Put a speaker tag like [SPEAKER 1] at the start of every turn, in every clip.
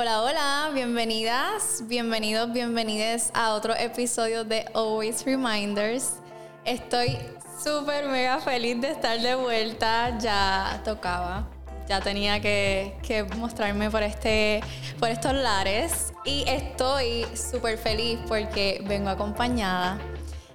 [SPEAKER 1] Hola, hola, bienvenidas, bienvenidos, bienvenidas a otro episodio de Always Reminders. Estoy súper mega feliz de estar de vuelta, ya tocaba, ya tenía que, que mostrarme por, este, por estos lares y estoy súper feliz porque vengo acompañada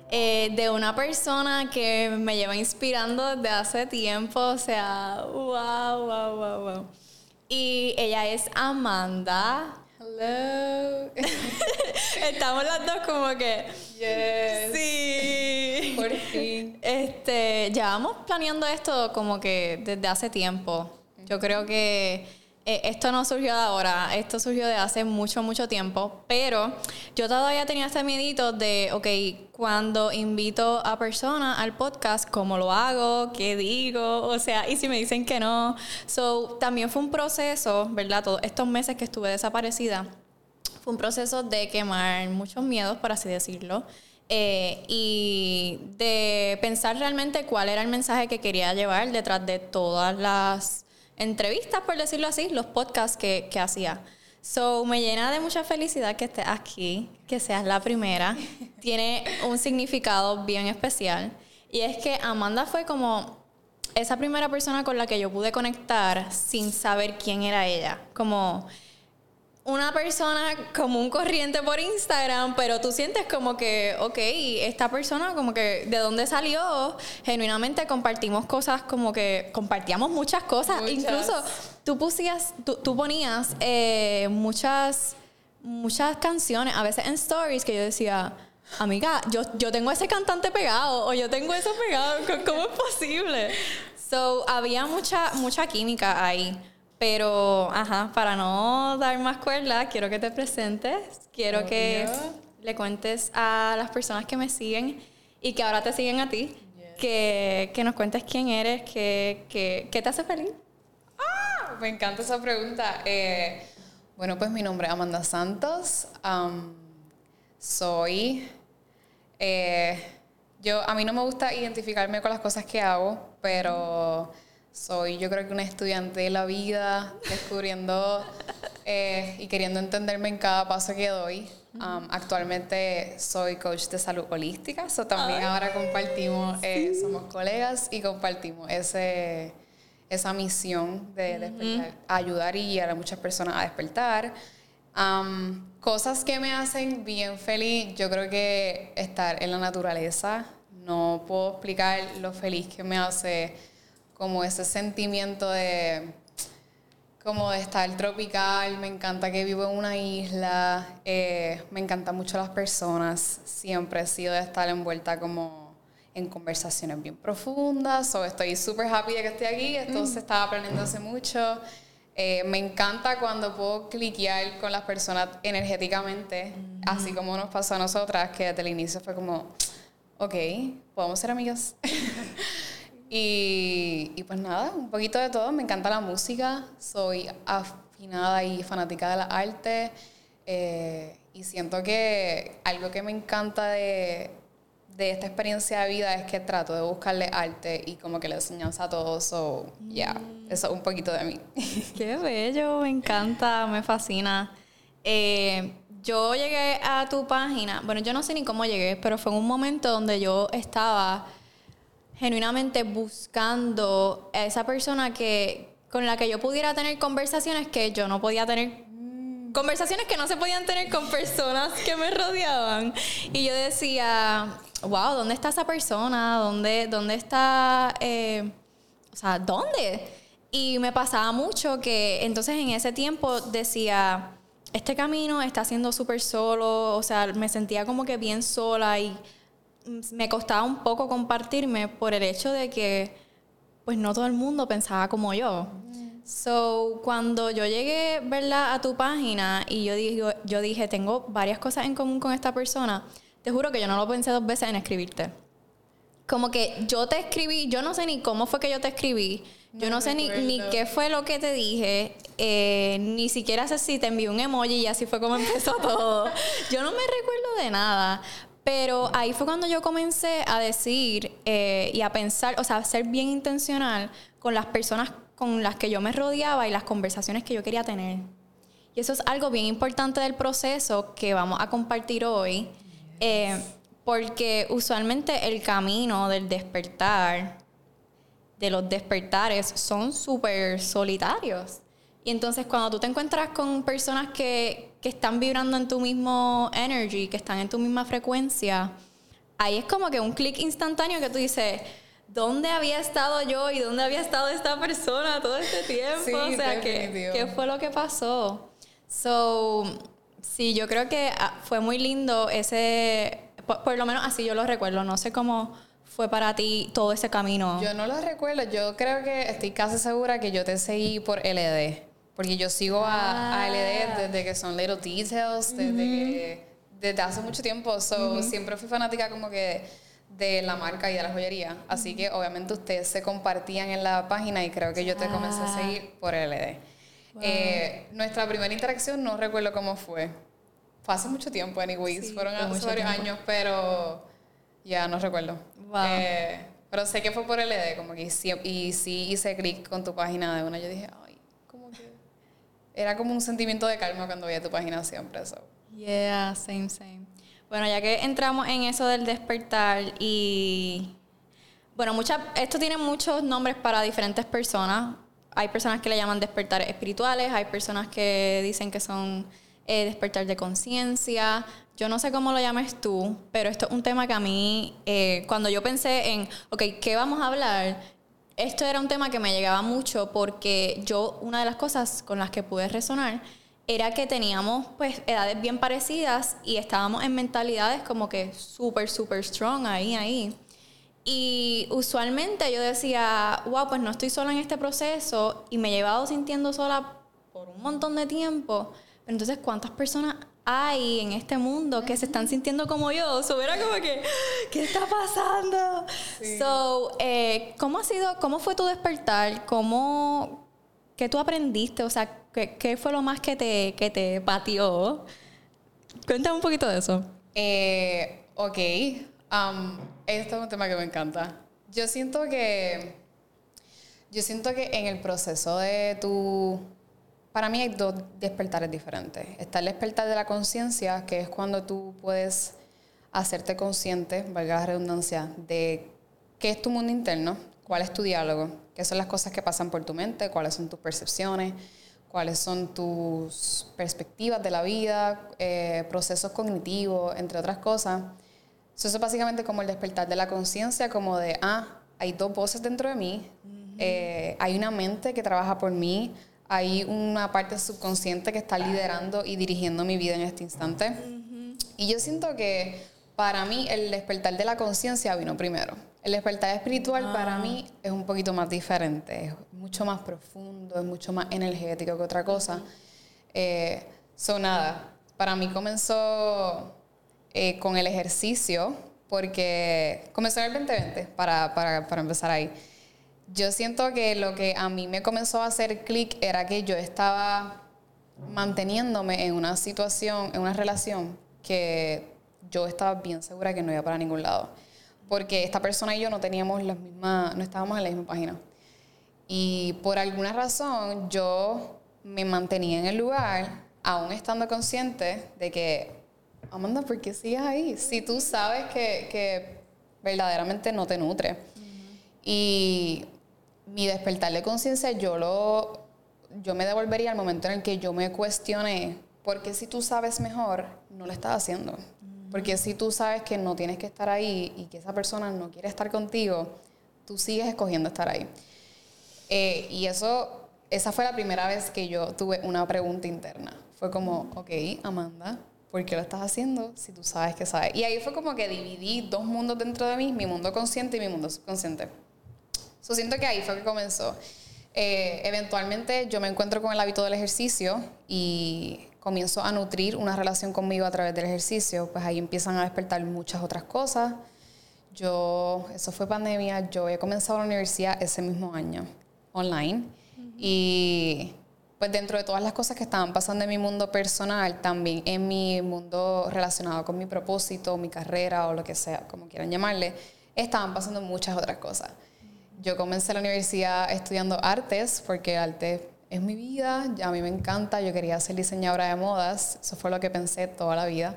[SPEAKER 1] eh, de una persona que me lleva inspirando desde hace tiempo, o sea, wow, wow, wow, wow. Y ella es Amanda.
[SPEAKER 2] Hello.
[SPEAKER 1] Estamos las dos como que.
[SPEAKER 2] Yes.
[SPEAKER 1] Sí.
[SPEAKER 2] Por fin.
[SPEAKER 1] Este, llevamos planeando esto como que desde hace tiempo. Yo creo que eh, esto no surgió de ahora, esto surgió de hace mucho, mucho tiempo, pero yo todavía tenía este miedito de, ok, cuando invito a personas al podcast, ¿cómo lo hago? ¿Qué digo? O sea, y si me dicen que no. So, también fue un proceso, ¿verdad? Todos estos meses que estuve desaparecida, fue un proceso de quemar muchos miedos, por así decirlo. Eh, y de pensar realmente cuál era el mensaje que quería llevar detrás de todas las entrevistas, por decirlo así, los podcasts que, que hacía. So, me llena de mucha felicidad que estés aquí, que seas la primera. Tiene un significado bien especial. Y es que Amanda fue como esa primera persona con la que yo pude conectar sin saber quién era ella. Como una persona común corriente por Instagram, pero tú sientes como que, ok, esta persona como que de dónde salió, genuinamente compartimos cosas como que compartíamos muchas cosas,
[SPEAKER 2] Muchas.
[SPEAKER 1] incluso tú pusías, tú, tú ponías eh, muchas, muchas canciones, a veces en stories que yo decía, amiga, yo, yo tengo ese cantante pegado o yo tengo eso pegado, ¿cómo es posible? So, había mucha, mucha química ahí. Pero, ajá, para no dar más cuerda, quiero que te presentes, quiero que le cuentes a las personas que me siguen y que ahora te siguen a ti,
[SPEAKER 2] Yes.
[SPEAKER 1] que, que nos cuentes quién eres, que, que, qué te hace feliz.
[SPEAKER 2] Ah, me encanta esa pregunta. Eh, bueno, pues mi nombre es Amanda Santos. Soy. eh, yo, a mí no me gusta identificarme con las cosas que hago, pero soy yo creo que una estudiante de la vida, descubriendo eh, y queriendo entenderme en cada paso que doy. Am, actualmente soy coach de salud holística, so también
[SPEAKER 1] Ay,
[SPEAKER 2] ahora compartimos, eh, somos colegas y compartimos ese, esa misión de despertar, ayudar y guiar a muchas personas a despertar. Am, cosas que me hacen bien feliz, yo creo que estar en la naturaleza. No puedo explicar lo feliz que me hace como ese sentimiento de como de estar tropical, me encanta que vivo en una isla, eh, me encantan mucho las personas, siempre he sido de estar envuelta como en conversaciones bien profundas, o estoy súper happy de que estoy aquí, esto se estaba aprendiendo hace mucho. Eh, me encanta cuando puedo cliquear con las personas energéticamente, así como nos pasó a nosotras, que desde el inicio fue como, ok, podemos ser amigas. Y, y pues nada, un poquito de todo. Me encanta la música, soy afinada y fanática de la arte. eh, y siento que algo que me encanta de, de esta experiencia de vida es que trato de buscarle arte y como que la enseñanza a todos. So, yeah, eso es un poquito de mí.
[SPEAKER 1] Qué bello, me encanta, me fascina. Eh, yo llegué a tu página, bueno, yo no sé ni cómo llegué, pero fue en un momento donde yo estaba genuinamente buscando a esa persona que con la que yo pudiera tener conversaciones que yo no podía tener. Conversaciones que no se podían tener con personas que me rodeaban. Y yo decía wow dónde está esa persona dónde dónde está eh, o sea dónde y me pasaba mucho que entonces en ese tiempo decía este camino está siendo súper solo o sea me sentía como que bien sola y me costaba un poco compartirme por el hecho de que pues no todo el mundo pensaba como yo. So, cuando yo llegué, ¿verdad? a tu página y yo digo, yo dije, tengo varias cosas en común con esta persona, te juro que yo no lo pensé dos veces en escribirte. Como que yo te escribí, yo no sé ni cómo fue que yo te escribí, yo no, sé ni, ni qué fue lo que te dije, eh, ni siquiera sé si te envié un emoji y así fue como empezó todo. Yo no me recuerdo de nada, pero ahí fue cuando yo comencé a decir eh, y a pensar, o sea, a ser bien intencional con las personas con las que yo me rodeaba y las conversaciones que yo quería tener. Y eso es algo bien importante del proceso que vamos a compartir hoy, eh, porque usualmente el camino del despertar, de los despertares, son súper solitarios. Y entonces cuando tú te encuentras con personas que, que están vibrando en tu mismo energy, que están en tu misma frecuencia, ahí es como que un clic instantáneo que tú dices, ¿dónde había estado yo y dónde había estado esta persona todo este tiempo? o sea, ¿qué, ¿qué, fue lo que pasó? So, sí, yo creo que ah, fue muy lindo ese, por, lo menos así yo lo recuerdo, no sé cómo fue para ti todo ese camino.
[SPEAKER 2] Yo no lo recuerdo, yo creo que estoy casi segura que yo te seguí por LD, porque yo sigo a, LD ah. desde que son Little Details, desde que desde hace mucho tiempo, so, siempre fui fanática como que de la marca y de la joyería. Así que obviamente ustedes se compartían en la página y creo que yo te comencé a ah. seguir por LD. Eh, nuestra primera interacción no recuerdo cómo fue. Fue hace mucho tiempo, anyways. Fueron hace varios años, pero ya no recuerdo. Eh, pero sé que fue por LD, como que y sí hice clic con tu página de una. Yo dije, que. Era como un sentimiento de calma cuando veía tu página siempre. eso
[SPEAKER 1] Yeah, same, same. Bueno, ya que entramos en eso del despertar y... Bueno, mucha, esto tiene muchos nombres para diferentes personas. Hay personas que le llaman despertares espirituales, hay personas que dicen que son eh, despertar de conciencia. Yo no sé cómo lo llames tú, pero esto es un tema que a mí, eh, cuando yo pensé en, ok, ¿qué vamos a hablar? Esto era un tema que me llegaba mucho porque yo, una de las cosas con las que pude resonar era que teníamos pues edades bien parecidas y estábamos en mentalidades como que súper, súper strong ahí, ahí. Y usualmente yo decía, wow, pues no estoy sola en este proceso y me he llevado sintiendo sola por un montón de tiempo. Pero entonces, ¿cuántas personas hay en este mundo que se están sintiendo como yo? So, era como que, ¿qué está pasando? So, eh, ¿cómo ha sido, cómo fue tu despertar? ¿Cómo, qué tú aprendiste? O sea, ¿Qué, fue lo más que te, que te pateó? Cuéntame un poquito de eso.
[SPEAKER 2] Eh, ok. Um, esto es un tema que me encanta. Yo siento que. Yo siento que en el proceso de tu. Para mí hay dos despertares diferentes. Está el despertar de la conciencia, que es cuando tú puedes hacerte consciente, valga la redundancia, de qué es tu mundo interno, cuál es tu diálogo, qué son las cosas que pasan por tu mente, cuáles son tus percepciones cuáles son tus perspectivas de la vida, eh, procesos cognitivos, entre otras cosas. Eso es básicamente como el despertar de la conciencia, como de, ah, hay dos voces dentro de mí, eh, hay una mente que trabaja por mí, hay una parte subconsciente que está liderando y dirigiendo mi vida en este instante. Y yo siento que para mí el despertar de la conciencia vino primero. El despertar espiritual para ah. mí es un poquito más diferente, es mucho más profundo, es mucho más energético que otra cosa. Eh, so nada, para mí comenzó eh, con el ejercicio, porque comenzó en el 2020, para, para, para empezar ahí. Yo siento que lo que a mí me comenzó a hacer clic era que yo estaba manteniéndome en una situación, en una relación que yo estaba bien segura que no iba para ningún lado porque esta persona y yo no teníamos las mismas, no estábamos en la misma página. Y por alguna razón yo me mantenía en el lugar, aún estando consciente de que, Amanda, ¿por qué sigues ahí? Si tú sabes que, que verdaderamente no te nutre. Y mi despertar de conciencia, yo lo yo me devolvería al momento en el que yo me cuestioné, porque si tú sabes mejor, no lo estás haciendo. Porque si tú sabes que no tienes que estar ahí y que esa persona no quiere estar contigo, tú sigues escogiendo estar ahí. Eh, y eso, esa fue la primera vez que yo tuve una pregunta interna. Fue como, ok, Amanda, ¿por qué lo estás haciendo si tú sabes que sabes? Y ahí fue como que dividí dos mundos dentro de mí, mi mundo consciente y mi mundo subconsciente. So, siento que ahí fue que comenzó. Eh, eventualmente yo me encuentro con el hábito del ejercicio y comienzo a nutrir una relación conmigo a través del ejercicio, pues ahí empiezan a despertar muchas otras cosas. Yo, eso fue pandemia, yo he comenzado la universidad ese mismo año, online, y pues dentro de todas las cosas que estaban pasando en mi mundo personal, también en mi mundo relacionado con mi propósito, mi carrera o lo que sea, como quieran llamarle, estaban pasando muchas otras cosas. Yo comencé la universidad estudiando artes, porque arte es mi vida, ya a mí me encanta, yo quería ser diseñadora de modas, eso fue lo que pensé toda la vida.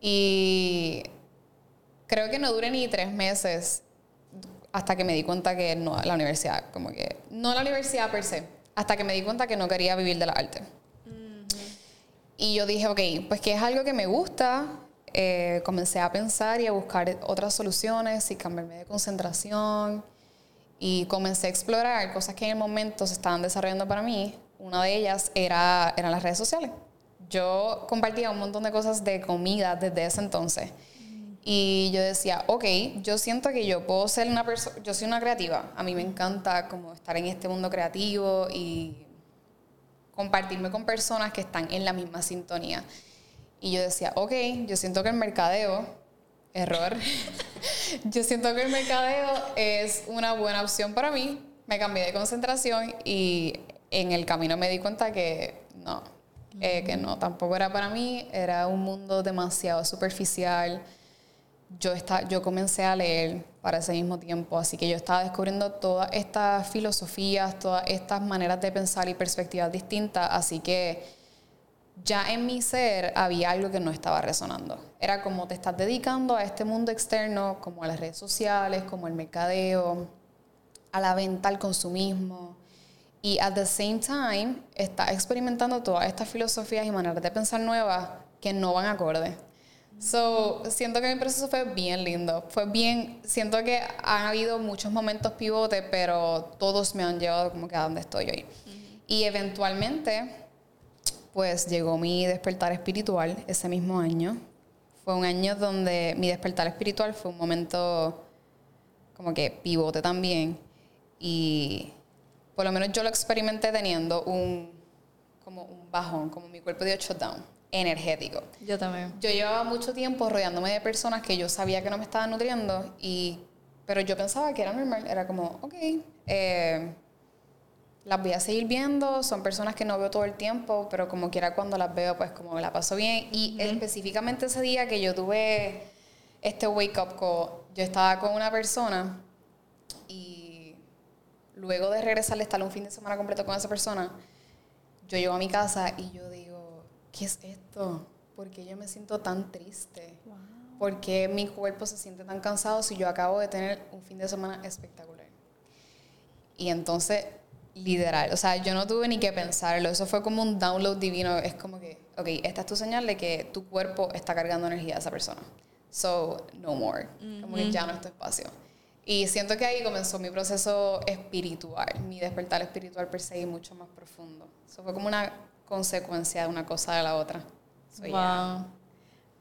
[SPEAKER 2] Y creo que no duré ni tres meses hasta que me di cuenta que no, la universidad, como que, no la universidad per se, hasta que me di cuenta que no quería vivir de la arte. Y yo dije, ok, pues que es algo que me gusta, eh, comencé a pensar y a buscar otras soluciones y cambiarme de concentración y comencé a explorar cosas que en el momento se estaban desarrollando para mí. Una de ellas era, eran las redes sociales. Yo compartía un montón de cosas de comida desde ese entonces. Y yo decía, ok, yo siento que yo puedo ser una persona, yo soy una creativa, a mí me encanta como estar en este mundo creativo y compartirme con personas que están en la misma sintonía. Y yo decía, ok, yo siento que el mercadeo, error, yo siento que el mercadeo es una buena opción para mí. Me cambié de concentración y en el camino me di cuenta que no, eh, que no, tampoco era para mí, era un mundo demasiado superficial. Yo, está, yo comencé a leer para ese mismo tiempo, así que yo estaba descubriendo todas estas filosofías, todas estas maneras de pensar y perspectivas distintas, así que ya en mi ser había algo que no estaba resonando. Era como te estás dedicando a este mundo externo, como a las redes sociales, como el mercadeo, a la venta, al consumismo. Y at the same time, estás experimentando todas estas filosofías y maneras de pensar nuevas que no van acorde. So, siento que mi proceso fue bien lindo. Fue bien, siento que han habido muchos momentos pivotes, pero todos me han llevado como que a donde estoy hoy. Y eventualmente, pues llegó mi despertar espiritual ese mismo año. Fue un año donde mi despertar espiritual fue un momento como que pivote también. Y por lo menos yo lo experimenté teniendo un, como un bajón, como mi cuerpo dio shutdown energético.
[SPEAKER 1] Yo también.
[SPEAKER 2] Yo llevaba mucho tiempo rodeándome de personas que yo sabía que no me estaban nutriendo, y, pero yo pensaba que era normal. Era como, ok, eh, las voy a seguir viendo, son personas que no veo todo el tiempo, pero como quiera cuando las veo, pues como me la paso bien. Y específicamente ese día que yo tuve este wake up call, yo estaba con una persona y luego de regresar de estar un fin de semana completo con esa persona, yo llego a mi casa y yo digo, ¿qué es esto? ¿Por qué yo me siento tan triste? ¿Por qué mi cuerpo se siente tan cansado si yo acabo de tener un fin de semana espectacular? Y entonces, literal, o sea, yo no tuve ni que pensarlo, eso fue como un download divino, es como que, ok, esta es tu señal de que tu cuerpo está cargando energía a esa persona. So, no more. Como que ya no es tu espacio. Y siento que ahí comenzó mi proceso espiritual, mi despertar espiritual per se y mucho más profundo. Eso fue como una consecuencia de una cosa de la otra.
[SPEAKER 1] wow.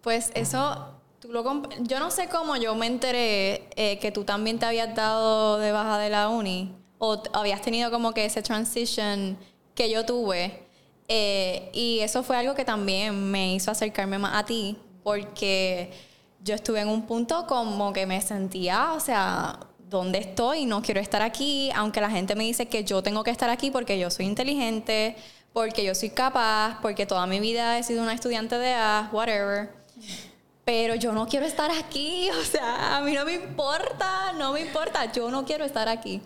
[SPEAKER 1] Pues eso, tú lo yo no sé cómo yo me enteré eh, que tú también te habías dado de baja de la uni o habías tenido como que ese transition que yo tuve. Eh, y eso fue algo que también me hizo acercarme más a ti porque yo estuve en un punto como que me sentía, o sea, ¿dónde estoy? No quiero estar aquí, aunque la gente me dice que yo tengo que estar aquí porque yo soy inteligente, porque yo soy capaz, porque toda mi vida he sido una estudiante de A, whatever. Pero yo no quiero estar aquí, o sea, a mí no me importa, no me importa, yo no quiero estar aquí.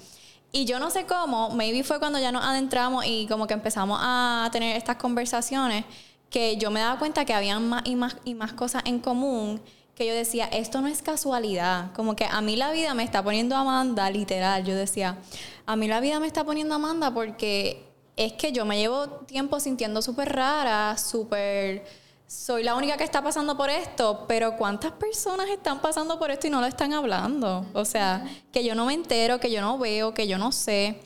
[SPEAKER 1] Y yo no sé cómo, maybe fue cuando ya nos adentramos y como que empezamos a tener estas conversaciones, que yo me daba cuenta que había más y más y más cosas en común, que yo decía, esto no es casualidad, como que a mí la vida me está poniendo Amanda, literal, yo decía, a mí la vida me está poniendo Amanda porque es que yo me llevo tiempo sintiendo súper rara, súper... Soy la única que está pasando por esto, pero ¿cuántas personas están pasando por esto y no lo están hablando? O sea, que yo no me entero, que yo no veo, que yo no sé.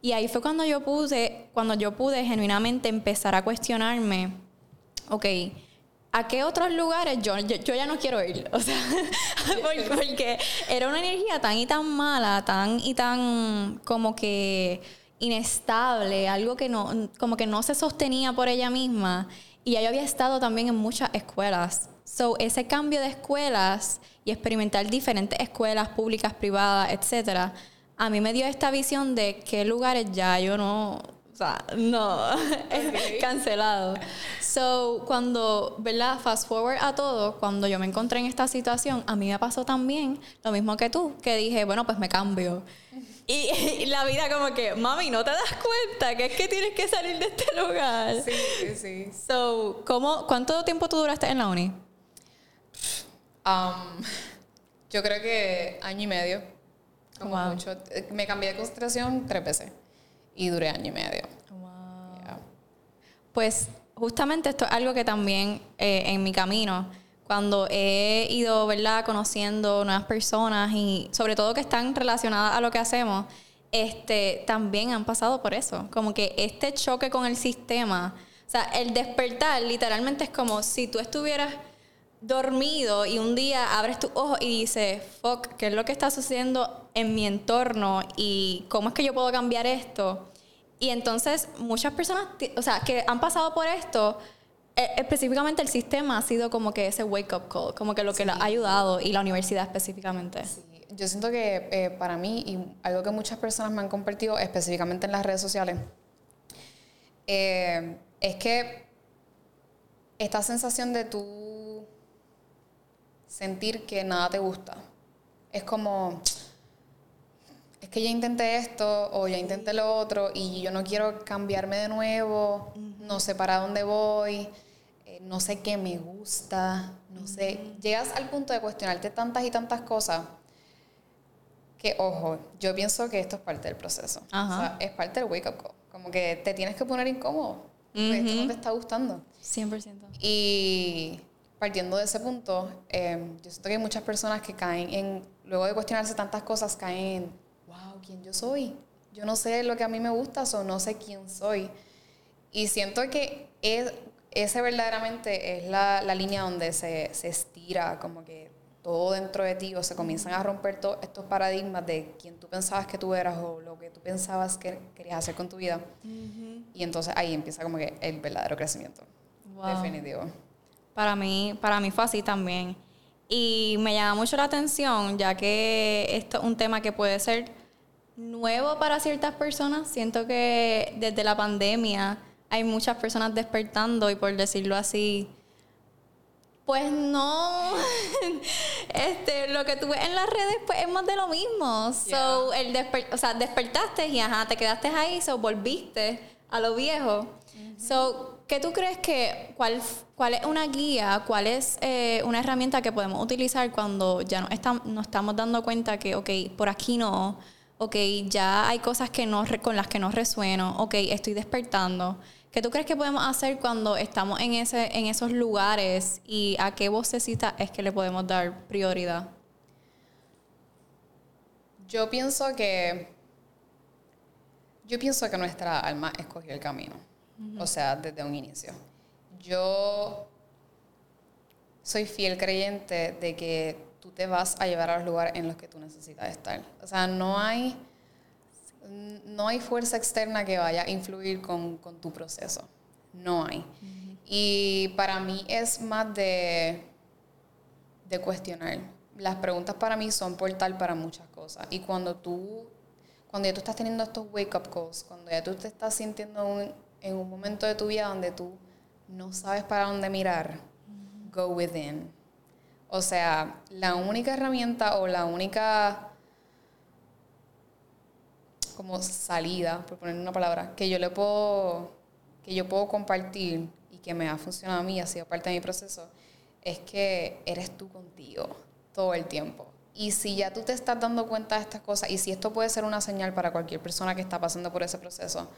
[SPEAKER 1] Y ahí fue cuando yo pude, cuando yo pude genuinamente empezar a cuestionarme, ok, ¿a qué otros lugares yo, yo, ya no quiero ir? O sea, porque era una energía tan y tan mala, tan y tan como que inestable, algo que no, como que no se sostenía por ella misma. Y yo había estado también en muchas escuelas. So, ese cambio de escuelas y experimentar diferentes escuelas públicas, privadas, etcétera, a mí me dio esta visión de qué lugares ya yo no, o sea, no, cancelado. So, cuando, ¿verdad? Fast forward a todo, cuando yo me encontré en esta situación, a mí me pasó también lo mismo que tú, que dije, bueno, pues me cambio. Y, la vida como que, mami, ¿no te das cuenta que es que tienes que salir de este lugar?
[SPEAKER 2] Sí, sí, sí.
[SPEAKER 1] So, ¿cómo, ¿cuánto tiempo tú duraste en la uni?
[SPEAKER 2] Um, yo creo que año y medio. Como mucho. Me cambié de concentración tres veces. Y duré año y medio. Wow.
[SPEAKER 1] Pues justamente esto es algo que también eh, en mi camino cuando he ido, ¿verdad?, conociendo nuevas personas y sobre todo que están relacionadas a lo que hacemos, este, también han pasado por eso. Como que este choque con el sistema, o sea, el despertar literalmente es como si tú estuvieras dormido y un día abres tus ojos y dices, fuck, ¿qué es lo que está sucediendo en mi entorno y cómo es que yo puedo cambiar esto? Y entonces muchas personas, o sea, que han pasado por esto, eh, específicamente el sistema ha sido como que ese wake up call, como que lo que le ha ayudado y la universidad específicamente.
[SPEAKER 2] Sí. Yo siento que eh, para mí y algo que muchas personas me han compartido específicamente en las redes sociales eh, es que esta sensación de tú sentir que nada te gusta es como es que ya intenté esto o ya intenté lo otro y yo no quiero cambiarme de nuevo, no sé para dónde voy no sé qué me gusta, no sé. Llegas al punto de cuestionarte tantas y tantas cosas que, ojo, yo pienso que esto es parte del proceso. O sea, es parte del wake up call. Como que te tienes que poner incómodo. Esto no te está gustando.
[SPEAKER 1] 100%.
[SPEAKER 2] Y partiendo de ese punto, em, yo siento que hay muchas personas que caen en, luego de cuestionarse tantas cosas, caen en, wow, ¿quién yo soy? Yo no sé lo que a mí me gusta, o no sé quién soy. Y siento que es, ese verdaderamente es la, la línea donde se, se, estira como que todo dentro de ti o se comienzan a romper todos estos paradigmas de quién tú pensabas que tú eras o lo que tú pensabas que querías hacer con tu vida. Y entonces ahí empieza como que el verdadero crecimiento. Definitivo.
[SPEAKER 1] Para mí, para mí fue así también. Y me llama mucho la atención, ya que esto es un tema que puede ser nuevo para ciertas personas. Siento que desde la pandemia hay muchas personas despertando y por decirlo así, pues no, este, lo que tú ves en las redes pues es más de lo mismo. So, el o sea, despertaste y ajá, te quedaste ahí, so volviste a lo viejo. So, ¿qué tú crees que, cuál, cuál es una guía, cuál es eh, una herramienta que podemos utilizar cuando ya no estamos, nos estamos dando cuenta que, ok, por aquí no, ok, ya hay cosas que no, con las que no resueno, ok, estoy despertando. ¿Qué tú crees que podemos hacer cuando estamos en, ese, en esos lugares y a qué vocecita es que le podemos dar prioridad?
[SPEAKER 2] Yo pienso que yo pienso que nuestra alma escogió el camino, o sea, desde un inicio. Yo soy fiel creyente de que tú te vas a llevar a los lugares en los que tú necesitas estar. O sea, no hay no hay fuerza externa que vaya a influir con, tu proceso. No hay. Y para mí es más de, de cuestionar. Las preguntas para mí son portal para muchas cosas. Y cuando tú, cuando ya tú estás teniendo estos wake-up calls, cuando ya tú te estás sintiendo en un momento de tu vida donde tú no sabes para dónde mirar, go within. O sea, la única herramienta o la única como salida, por poner una palabra, que yo le puedo, que yo puedo compartir y que me ha funcionado a mí, ha sido parte de mi proceso, es que eres tú contigo todo el tiempo. Y si ya tú te estás dando cuenta de estas cosas, y si esto puede ser una señal para cualquier persona que está pasando por ese proceso,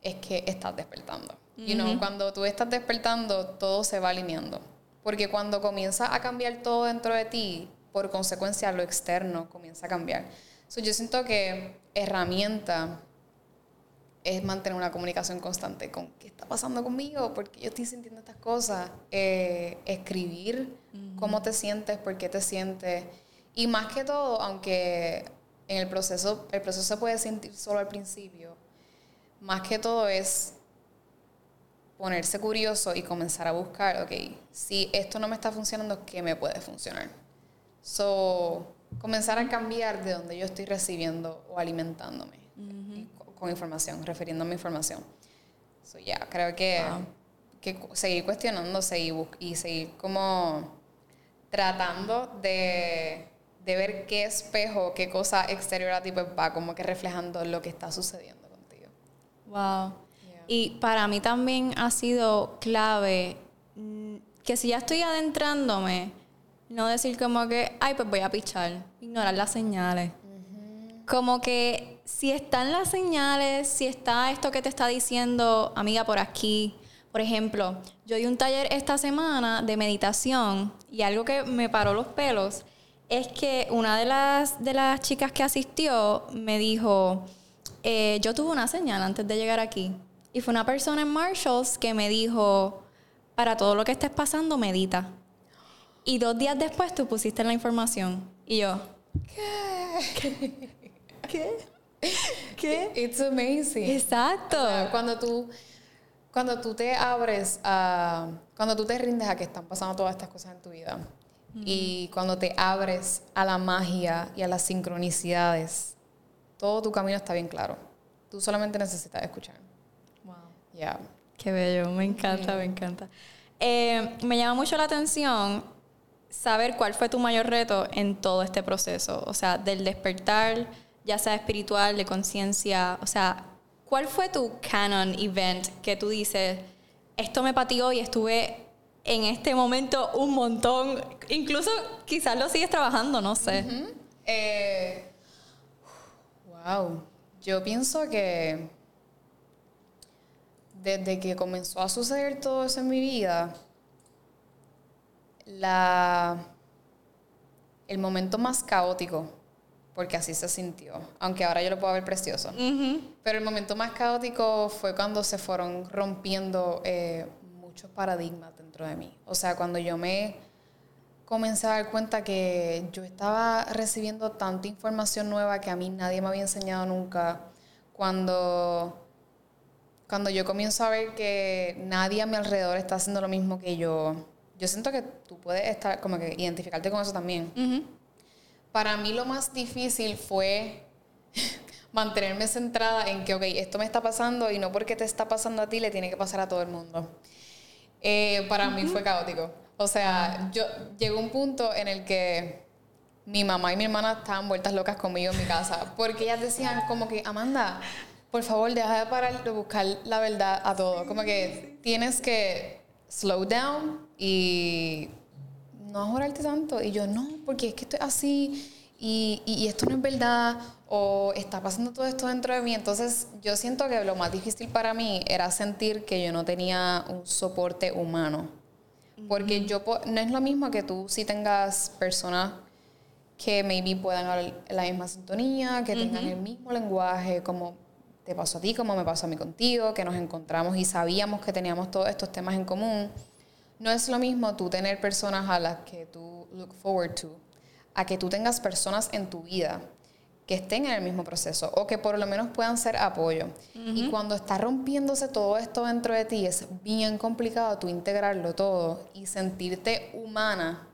[SPEAKER 2] es que estás despertando. y no cuando tú estás despertando, todo se va alineando. Porque cuando comienza a cambiar todo dentro de ti, por consecuencia lo externo comienza a cambiar yo siento que herramienta es mantener una comunicación constante con qué está pasando conmigo, porque yo estoy sintiendo estas cosas, eh, escribir cómo te sientes, por qué te sientes, y más que todo, aunque en el proceso, el proceso se puede sentir solo al principio, más que todo es ponerse curioso y comenzar a buscar, ok, si esto no me está funcionando, ¿qué me puede funcionar? So, comenzar a cambiar de donde yo estoy recibiendo o alimentándome con, información, refiriéndome a información. So, ya, creo que, que seguir cuestionándose y, y seguir como tratando de, de ver qué espejo, qué cosa exterior a ti pues va como que reflejando lo que está sucediendo contigo.
[SPEAKER 1] Wow. Y para mí también ha sido clave mm, que si ya estoy adentrándome, no decir como que, ay, pues voy a pichar, ignorar las señales. Como que si están las señales, si está esto que te está diciendo, amiga, por aquí. Por ejemplo, yo di un taller esta semana de meditación y algo que me paró los pelos es que una de las, de las chicas que asistió me dijo, eh, yo tuve una señal antes de llegar aquí. Y fue una persona en Marshalls que me dijo, para todo lo que estés pasando, medita. Y dos días después tú pusiste la información. Y yo, ¿qué? ¿Qué?
[SPEAKER 2] ¿Qué? It's amazing.
[SPEAKER 1] Exacto.
[SPEAKER 2] cuando tú cuando tú te abres a cuando tú te rindes a que están pasando todas estas cosas en tu vida y cuando te abres a la magia y a las sincronicidades, todo tu camino está bien claro. Tú solamente necesitas escuchar.
[SPEAKER 1] Wow.
[SPEAKER 2] Yeah.
[SPEAKER 1] Qué bello, me encanta, me encanta. Eh, me llama mucho la atención saber cuál fue tu mayor reto en todo este proceso, o sea, del despertar, ya sea espiritual, de conciencia, o sea, ¿cuál fue tu canon event que tú dices, esto me pateó y estuve en este momento un montón, incluso quizás lo sigues trabajando, no sé.
[SPEAKER 2] Eh, wow, yo pienso que desde que comenzó a suceder todo eso en mi vida, la, el momento más caótico, porque así se sintió, aunque ahora yo lo puedo ver precioso, pero el momento más caótico fue cuando se fueron rompiendo eh, muchos paradigmas dentro de mí. O sea, cuando yo me comencé a dar cuenta que yo estaba recibiendo tanta información nueva que a mí nadie me había enseñado nunca, cuando cuando yo comienzo a ver que nadie a mi alrededor está haciendo lo mismo que yo, yo siento que tú puedes estar como que identificarte con eso también. Para mí lo más difícil fue mantenerme centrada en que, ok, esto me está pasando y no porque te está pasando a ti le tiene que pasar a todo el mundo. Eh, para mí fue caótico. O sea, yo llegó un punto en el que mi mamá y mi hermana estaban vueltas locas conmigo en mi casa porque ellas decían como que, Amanda, por favor, deja de parar de buscar la verdad a todo. Como que tienes que slow down y no ajorarte tanto. Y yo, no, porque es que estoy así y, y, esto no es verdad o está pasando todo esto dentro de mí. Entonces, yo siento que lo más difícil para mí era sentir que yo no tenía un soporte humano. Porque yo no es lo mismo que tú si tengas personas que maybe puedan hablar la misma sintonía, que tengan el mismo lenguaje, como te pasó a ti como me pasó a mí contigo, que nos encontramos y sabíamos que teníamos todos estos temas en común. No es lo mismo tú tener personas a las que tú look forward to, a que tú tengas personas en tu vida que estén en el mismo proceso o que por lo menos puedan ser apoyo. Y cuando está rompiéndose todo esto dentro de ti, es bien complicado tú integrarlo todo y sentirte humana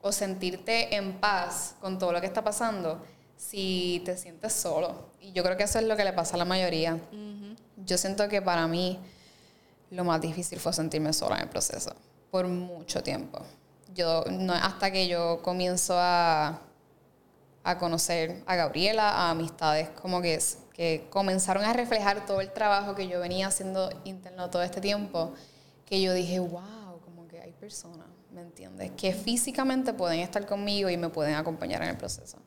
[SPEAKER 2] o sentirte en paz con todo lo que está pasando si te sientes solo. Y yo creo que eso es lo que le pasa a la mayoría. Yo siento que para mí lo más difícil fue sentirme sola en el proceso, por mucho tiempo. Yo, no, hasta que yo comienzo a, a conocer a Gabriela, a amistades como que, que comenzaron a reflejar todo el trabajo que yo venía haciendo interno todo este tiempo, que yo dije, wow, como que hay personas, ¿me entiendes? Que físicamente pueden estar conmigo y me pueden acompañar en el proceso.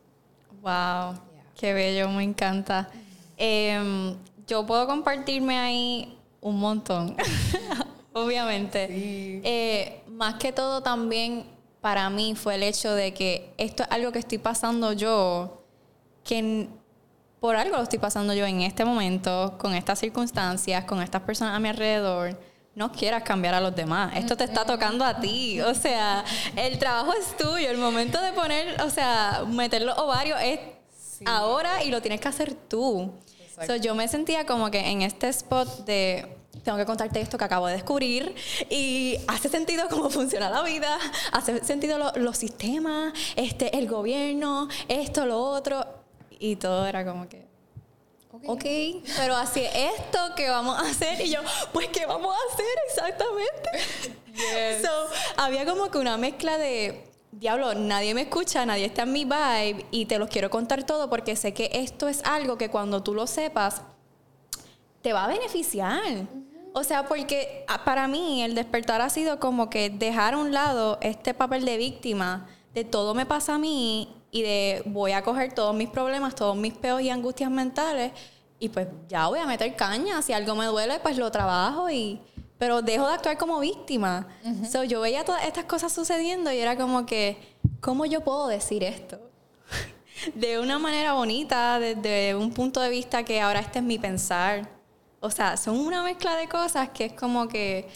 [SPEAKER 1] Wow, qué bello, me encanta. Em, yo puedo compartirme ahí un montón, obviamente. Eh, más que todo también para mí fue el hecho de que esto es algo que estoy pasando yo, que por algo lo estoy pasando yo en este momento, con estas circunstancias, con estas personas a mi alrededor no quieras cambiar a los demás. Esto te está tocando a ti. O sea, el trabajo es tuyo. El momento de poner, o sea, meter los ovarios es ahora y lo tienes que hacer tú. So, yo me sentía como que en este spot de tengo que contarte esto que acabo de descubrir y hace sentido cómo funciona la vida, hace sentido los sistemas, este, el gobierno, esto, lo otro y todo era como que ok, pero así esto que vamos a hacer. Y yo, pues, ¿qué vamos a hacer exactamente? So, había como que una mezcla de diablo, nadie me escucha, nadie está en mi vibe y te los quiero contar todo porque sé que esto es algo que cuando tú lo sepas, te va a beneficiar. O sea, porque ah, para mí el despertar ha sido como que dejar a un lado este papel de víctima, de todo me pasa a mí y de voy a coger todos mis problemas, todos mis peos y angustias mentales y pues ya voy a meter caña. Si algo me duele, pues lo trabajo y... Pero dejo de actuar como víctima. So, yo veía todas estas cosas sucediendo y era como que, ¿cómo yo puedo decir esto? de una manera bonita, desde un punto de vista que ahora este es mi pensar. O sea, son una mezcla de cosas que es como que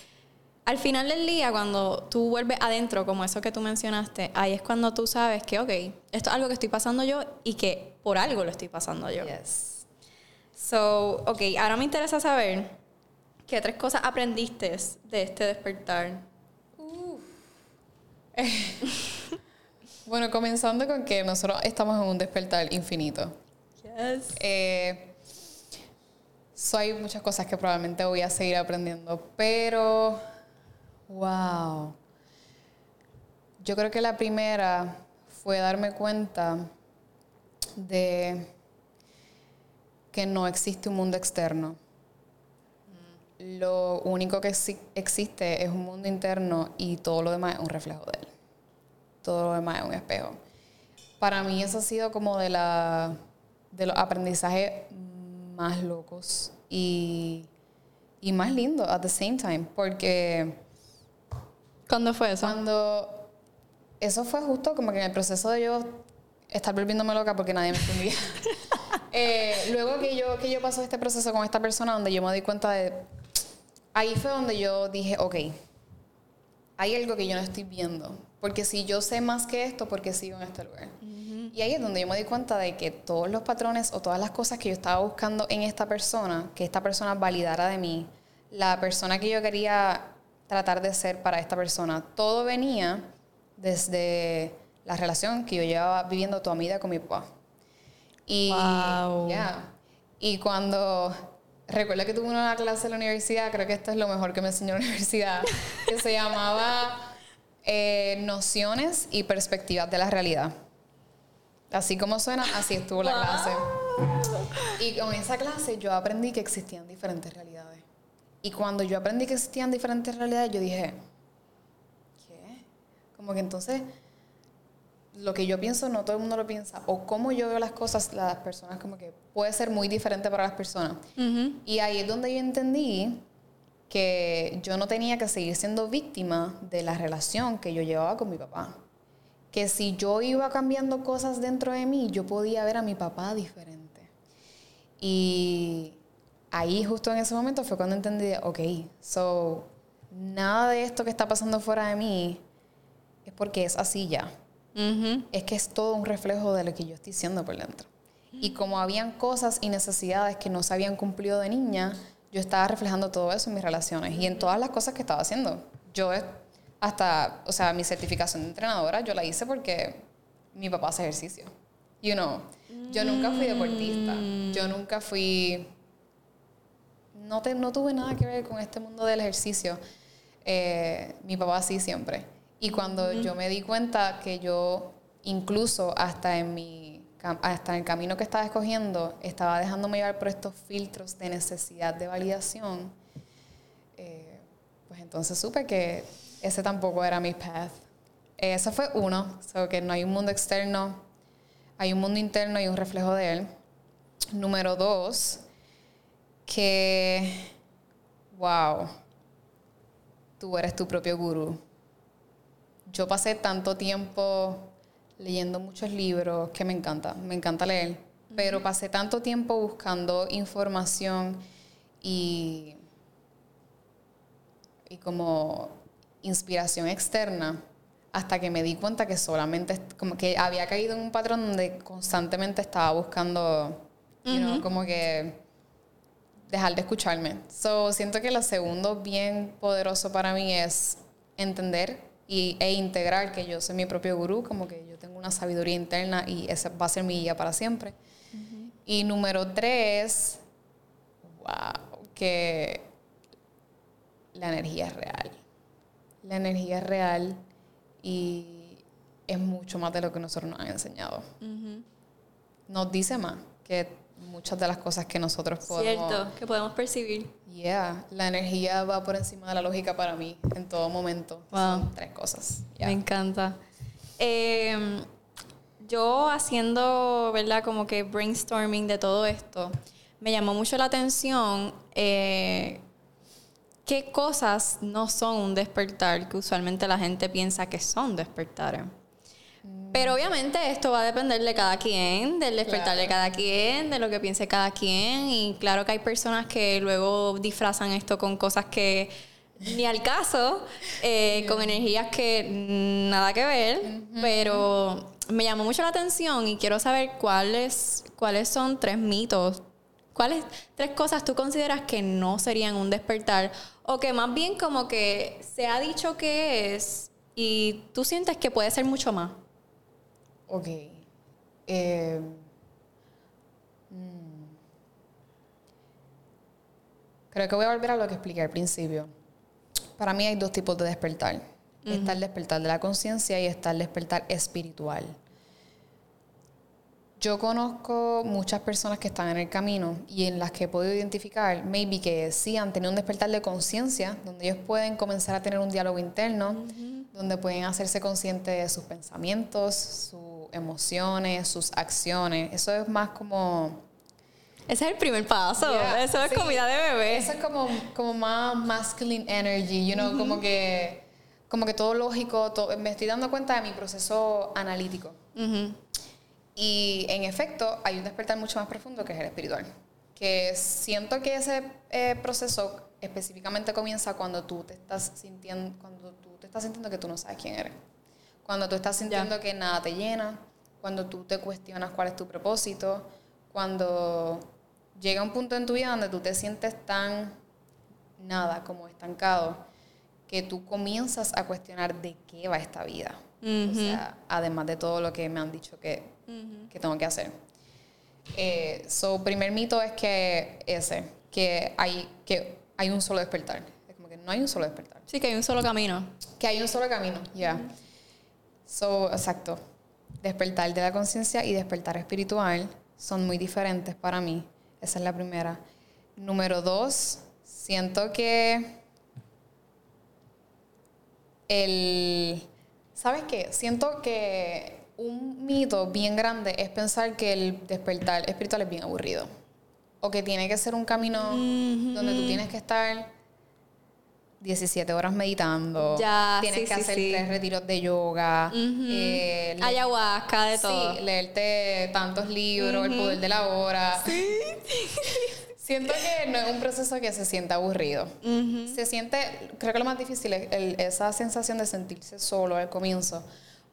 [SPEAKER 1] al final del día, cuando tú vuelves adentro, como eso que tú mencionaste, ahí es cuando tú sabes que, ok, esto es algo que estoy pasando yo y que por algo lo estoy pasando yo.
[SPEAKER 2] Yes.
[SPEAKER 1] So, ok, ahora me interesa saber qué tres cosas aprendiste de este despertar.
[SPEAKER 2] bueno, comenzando con que nosotros estamos en un despertar infinito.
[SPEAKER 1] Yes.
[SPEAKER 2] Eh, so hay muchas cosas que probablemente voy a seguir aprendiendo, pero wow. Yo creo que la primera fue darme cuenta de que no existe un mundo externo. Lo único que existe es un mundo interno y todo lo demás es un reflejo de él. Todo lo demás es un espejo. Para mí eso ha sido como de, la, de los aprendizajes más locos y, y más lindos at the same time. Porque...
[SPEAKER 1] ¿Cuándo fue eso?
[SPEAKER 2] Cuando... Eso fue justo como que en el proceso de yo estar volviéndome loca porque nadie me entendía. Eh, luego que yo, que yo paso este proceso con esta persona donde yo me di cuenta de... Ahí fue donde yo dije, ok, hay algo que yo no estoy viendo. Porque si yo sé más que esto, ¿por qué sigo en este lugar? Y ahí es donde yo me di cuenta de que todos los patrones o todas las cosas que yo estaba buscando en esta persona, que esta persona validara de mí, la persona que yo quería tratar de ser para esta persona, todo venía desde la relación que yo llevaba viviendo toda mi vida con mi papá. Y, y cuando recuerdo que tuve una clase en la universidad, creo que esto es lo mejor que me enseñó la universidad, que se llamaba eh, Nociones y Perspectivas de la Realidad. Así como suena, así estuvo la clase. Y con esa clase yo aprendí que existían diferentes realidades. Y cuando yo aprendí que existían diferentes realidades, yo dije, ¿qué? Como que entonces lo que yo pienso no todo el mundo lo piensa, o cómo yo veo las cosas, las personas como que puede ser muy diferente para las personas. Y ahí es donde yo entendí que yo no tenía que seguir siendo víctima de la relación que yo llevaba con mi papá. Que si yo iba cambiando cosas dentro de mí, yo podía ver a mi papá diferente. Y ahí justo en ese momento fue cuando entendí, ok, so, nada de esto que está pasando fuera de mí es porque es así ya es que es todo un reflejo de lo que yo estoy siendo por dentro. Y como habían cosas y necesidades que no se habían cumplido de niña, yo estaba reflejando todo eso en mis relaciones y en todas las cosas que estaba haciendo. Yo hasta, o sea, mi certificación de entrenadora, yo la hice porque mi papá hace ejercicio. You know, yo nunca fui deportista, yo nunca fui... No, te, no tuve nada que ver con este mundo del ejercicio. Eh, mi papá sí siempre. Y cuando yo me di cuenta que yo, incluso hasta en mi hasta en el camino que estaba escogiendo, estaba dejándome llevar por estos filtros de necesidad de validación, eh, pues entonces supe que ese tampoco era mi path. Ese fue uno, so que no hay un mundo externo, hay un mundo interno y un reflejo de él. Número dos, que, wow, tú eres tu propio gurú yo pasé tanto tiempo leyendo muchos libros que me encanta, me encanta leer, pero pasé tanto tiempo buscando información y, y como inspiración externa hasta que me di cuenta que solamente, como que había caído en un patrón donde constantemente estaba buscando, como que dejar de escucharme. So, siento que lo segundo bien poderoso para mí es entender y, e integrar que yo soy mi propio gurú, como que yo tengo una sabiduría interna y esa va a ser mi guía para siempre. Y número tres, wow, que la energía es real. La energía es real y es mucho más de lo que nosotros nos han enseñado. Nos dice más que muchas de las cosas que nosotros podemos...
[SPEAKER 1] Cierto, que podemos percibir.
[SPEAKER 2] Yeah, la energía va por encima de la lógica para mí en todo momento. Son tres cosas.
[SPEAKER 1] Me encanta. Em, yo haciendo, ¿verdad? Como que brainstorming de todo esto, me llamó mucho la atención eh, qué cosas no son un despertar que usualmente la gente piensa que son despertares. Pero obviamente esto va a depender de cada quien, del despertar de cada quien, de lo que piense cada quien. Y claro que hay personas que luego disfrazan esto con cosas que ni al caso, eh, con energías que nada que ver, pero me llamó mucho la atención y quiero saber cuáles, cuáles son tres mitos, cuáles tres cosas tú consideras que no serían un despertar o que más bien como que se ha dicho que es y tú sientes que puede ser mucho más.
[SPEAKER 2] Ok. Eh, mm. Creo que voy a volver a lo que expliqué al principio. Para mí hay dos tipos de despertar. Está el despertar de la conciencia y está el despertar espiritual. Yo conozco muchas personas que están en el camino y en las que he podido identificar, maybe que sí han tenido un despertar de conciencia, donde ellos pueden comenzar a tener un diálogo interno, donde pueden hacerse conscientes de sus pensamientos, sus emociones, sus acciones. Eso es más como...
[SPEAKER 1] Ese es el primer paso. eso es comida de bebé.
[SPEAKER 2] Eso es como, como más masculine energy, you know, como que como que todo lógico, me estoy dando cuenta de mi proceso analítico. Y en efecto, hay un despertar mucho más profundo que es el espiritual. Que siento que ese eh, proceso específicamente comienza cuando tú te estás sintiendo, cuando tú te estás sintiendo que tú no sabes quién eres. Cuando tú estás sintiendo que nada te llena, cuando tú te cuestionas cuál es tu propósito, cuando llega un punto en tu vida donde tú te sientes tan nada, como estancado, que tú comienzas a cuestionar de qué va esta vida. O sea, además de todo lo que me han dicho que, que tengo que hacer. Eh, so, primer mito es que ese, que hay, que hay un solo despertar. Es como que no hay un solo despertar.
[SPEAKER 1] Sí, que hay un solo camino.
[SPEAKER 2] Que hay un solo camino, ya. So, exacto. Despertar de la conciencia y despertar espiritual son muy diferentes para mí. Esa es la primera. Número dos, siento que el... ¿Sabes qué? Siento que un mito bien grande es pensar que el despertar espiritual es bien aburrido. O que tiene que ser un camino donde tú tienes que estar 17 horas meditando. Ya, tienes que hacer tres retiros de yoga.
[SPEAKER 1] Eh, Ayahuasca, de todo.
[SPEAKER 2] Sí, leerte tantos libros, el poder de la hora. Sí. Siento que no es un proceso que se sienta aburrido. Se siente, creo que lo más difícil es esa sensación de sentirse solo al comienzo,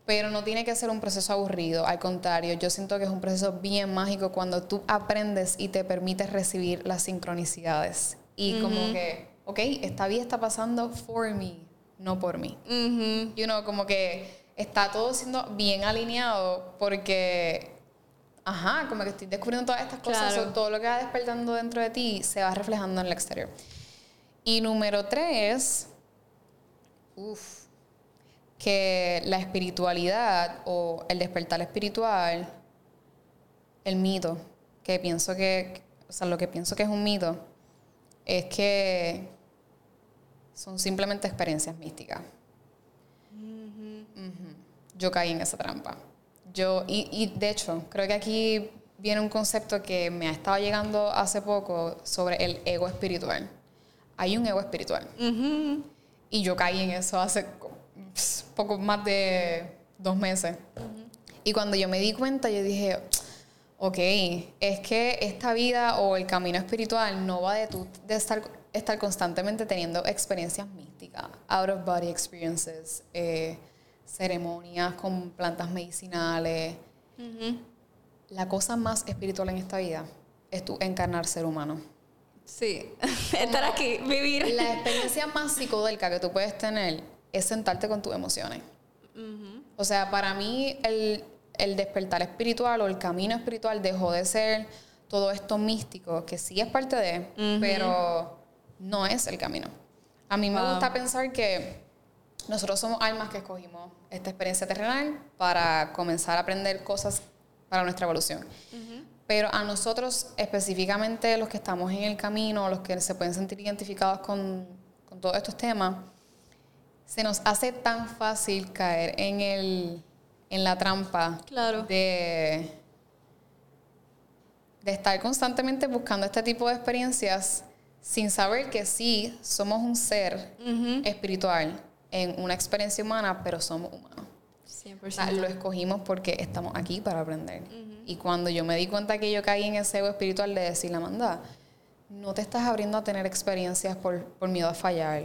[SPEAKER 2] pero no tiene que ser un proceso aburrido, al contrario, yo siento que es un proceso bien mágico cuando tú aprendes y te permites recibir las sincronicidades. Y como que, ok, esta vida está pasando for me, no por mí. You know, como que está todo siendo bien alineado porque ajá, como que estoy descubriendo todas estas cosas, todo lo que va despertando dentro de ti se va reflejando en el exterior. Y número tres, uff, que la espiritualidad o el despertar espiritual, el mito, que pienso que, o sea, lo que pienso que es un mito, es que son simplemente experiencias místicas. Yo caí en esa trampa. Yo, y, y de hecho, creo que aquí viene un concepto que me ha estado llegando hace poco sobre el ego espiritual. Hay un ego espiritual. Y yo caí en eso hace poco más de dos meses. Y cuando yo me di cuenta, yo dije, ok, es que esta vida o el camino espiritual no va de tú de estar, estar constantemente teniendo experiencias místicas, out of body experiences. Eh, ceremonias con plantas medicinales. La cosa más espiritual en esta vida es tu encarnar ser humano.
[SPEAKER 1] Sí, estar aquí, vivir.
[SPEAKER 2] La experiencia más psicodélica que tú puedes tener es sentarte con tus emociones. O sea, para mí el, despertar espiritual o el camino espiritual dejó de ser todo esto místico, que sí es parte de, pero no es el camino. A mí me gusta pensar que nosotros somos almas que escogimos esta experiencia terrenal para comenzar a aprender cosas para nuestra evolución. Pero a nosotros, específicamente los que estamos en el camino, los que se pueden sentir identificados con, con todos estos temas, se nos hace tan fácil caer en, el, en la trampa
[SPEAKER 1] Claro.
[SPEAKER 2] de, de estar constantemente buscando este tipo de experiencias sin saber que sí somos un ser espiritual en una experiencia humana, pero somos humanos.
[SPEAKER 1] 100%.
[SPEAKER 2] O sea, lo escogimos porque estamos aquí para aprender. Y cuando yo me di cuenta que yo caí en ese ego espiritual de decir, Amanda, no te estás abriendo a tener experiencias por, por miedo a fallar.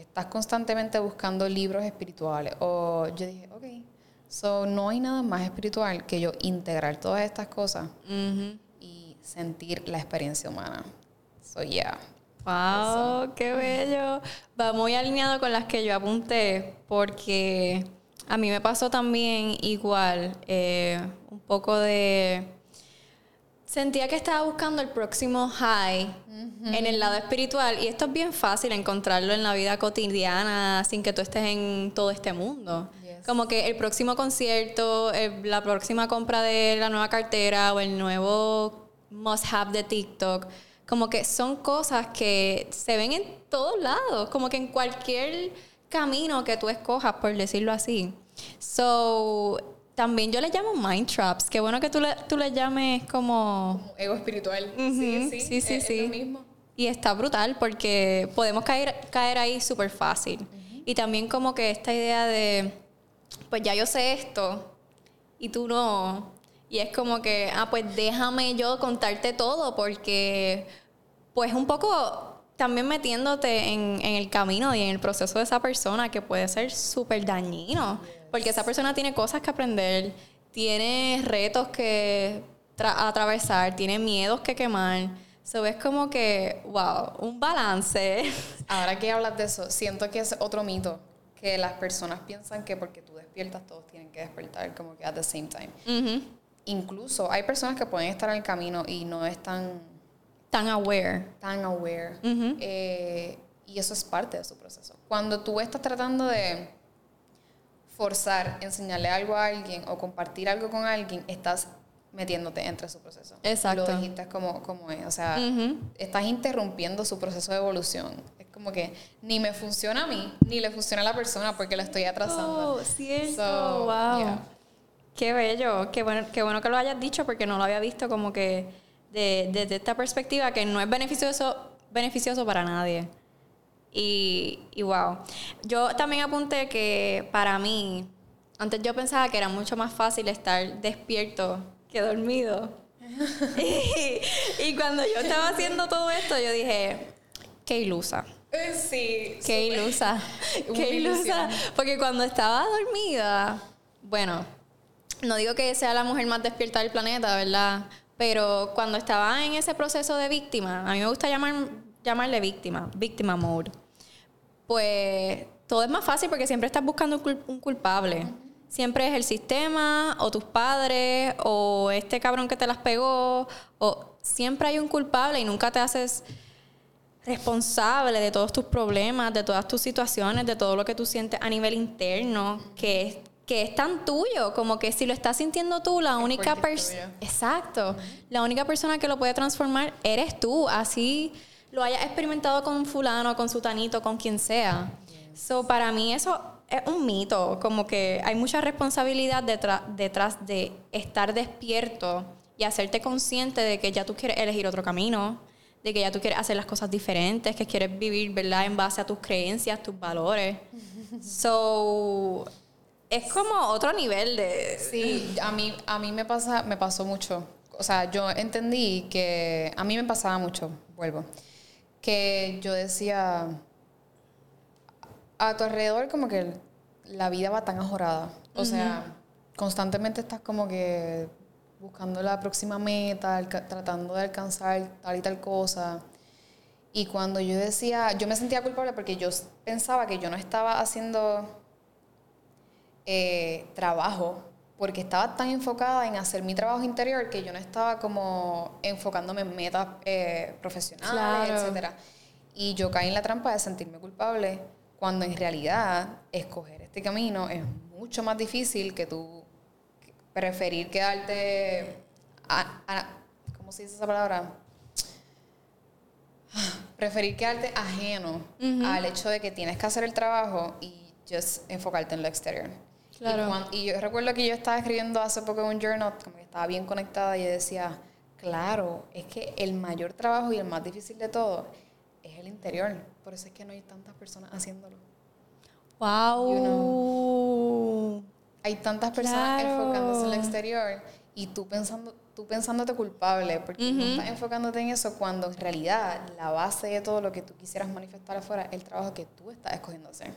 [SPEAKER 2] Que estás constantemente buscando libros espirituales. O yo dije, ok, so no hay nada más espiritual que yo integrar todas estas cosas y sentir la experiencia humana. So yeah.
[SPEAKER 1] Wow, qué bello. Va muy alineado con las que yo apunté, porque a mí me pasó también igual, eh, un poco de... Sentía que estaba buscando el próximo high en el lado espiritual y esto es bien fácil encontrarlo en la vida cotidiana sin que tú estés en todo este mundo.
[SPEAKER 2] Yes.
[SPEAKER 1] Como que el próximo concierto, el- la próxima compra de la nueva cartera o el nuevo must have de TikTok, como que son cosas que se ven en todos lados, como que en cualquier camino que tú escojas, por decirlo así. So, también yo le llamo mind traps. Qué bueno que tú le, tú le llames como...
[SPEAKER 2] Ego espiritual. Sí, sí,
[SPEAKER 1] sí, sí,
[SPEAKER 2] es- es
[SPEAKER 1] sí.
[SPEAKER 2] lo mismo.
[SPEAKER 1] Y está brutal porque podemos caer, caer ahí súper fácil. Y también como que esta idea de, pues ya yo sé esto y tú no. Y es como que, ah, pues déjame yo contarte todo porque, pues un poco también metiéndote en, en el camino y en el proceso de esa persona que puede ser súper dañino. Porque esa persona tiene cosas que aprender, tiene retos que tra- atravesar, tiene miedos que quemar. So es como que, wow, un balance.
[SPEAKER 2] Ahora que hablas de eso, siento que es otro mito, que las personas piensan que porque tú despiertas todos tienen que despertar como que at the same time. Incluso hay personas que pueden estar en el camino y no están
[SPEAKER 1] Tan aware.
[SPEAKER 2] tan aware. Eh, y eso es parte de su proceso. Cuando tú estás tratando de forzar, enseñarle algo a alguien o compartir algo con alguien, estás metiéndote entre su proceso.
[SPEAKER 1] Exacto.
[SPEAKER 2] Lo dijiste como, como es. O sea, estás interrumpiendo su proceso de evolución. Es como que ni me funciona a mí, ni le funciona a la persona porque la estoy atrasando.
[SPEAKER 1] Oh, cierto.
[SPEAKER 2] So,
[SPEAKER 1] wow.
[SPEAKER 2] yeah.
[SPEAKER 1] Qué bello. Qué bueno, qué bueno que lo hayas dicho porque no lo había visto como que de- desde esta perspectiva que no es beneficioso, beneficioso para nadie. Y, y wow. Yo también apunté que para mí, antes yo pensaba que era mucho más fácil estar despierto que dormido. y, y cuando yo estaba haciendo todo esto, yo dije, qué ilusa.
[SPEAKER 2] Sí.
[SPEAKER 1] Qué ilusa. Qué ilusa. Porque cuando estaba dormida, bueno, no digo que sea la mujer más despierta del planeta, ¿verdad? Pero cuando estaba en ese proceso de víctima, a mí me gusta llamar, llamarle víctima, víctima mode. Pues todo es más fácil porque siempre estás buscando un, cul- un culpable. Siempre es el sistema, o tus padres, o este cabrón que te las pegó, o siempre hay un culpable y nunca te haces responsable de todos tus problemas, de todas tus situaciones, de todo lo que tú sientes a nivel interno, que es, que es tan tuyo, como que si lo estás sintiendo tú, la única persona... Exacto. La única persona que lo puede transformar eres tú, así lo hayas experimentado con fulano, con sutanito, con quien sea. So, para mí eso es un mito, como que hay mucha responsabilidad detrás, detrás de estar despierto y hacerte consciente de que ya tú quieres elegir otro camino, de que ya tú quieres hacer las cosas diferentes, que quieres vivir, ¿verdad?, en base a tus creencias, tus valores. So, es como otro nivel de...
[SPEAKER 2] Sí, a mí, a mí me, pasa, me pasó mucho. O sea, yo entendí que a mí me pasaba mucho, vuelvo, que yo decía, a tu alrededor como que la vida va tan ajorada. O sea, constantemente estás como que buscando la próxima meta, tratando de alcanzar tal y tal cosa. Y cuando yo decía, yo me sentía culpable porque yo pensaba que yo no estaba haciendo eh, trabajo porque estaba tan enfocada en hacer mi trabajo interior que yo no estaba como enfocándome en metas eh, profesionales,
[SPEAKER 1] Claro.
[SPEAKER 2] etcétera. Y yo caí en la trampa de sentirme culpable Cuando en realidad escoger este camino es mucho más difícil que tú preferir quedarte... ¿Cómo se dice esa palabra? Preferir quedarte ajeno al hecho de que tienes que hacer el trabajo y just enfocarte en lo exterior. Claro. Y, yo recuerdo que yo estaba escribiendo hace poco un journal, como que estaba bien conectada y decía, claro, es que el mayor trabajo y el más difícil de todo es el interior. Por eso es que no hay tantas personas haciéndolo.
[SPEAKER 1] Wow.
[SPEAKER 2] Hay tantas personas enfocándose en el exterior y tú pensando tú pensándote culpable porque no estás enfocándote en eso cuando en realidad la base de todo lo que tú quisieras manifestar afuera es el trabajo que tú estás escogiendo hacer.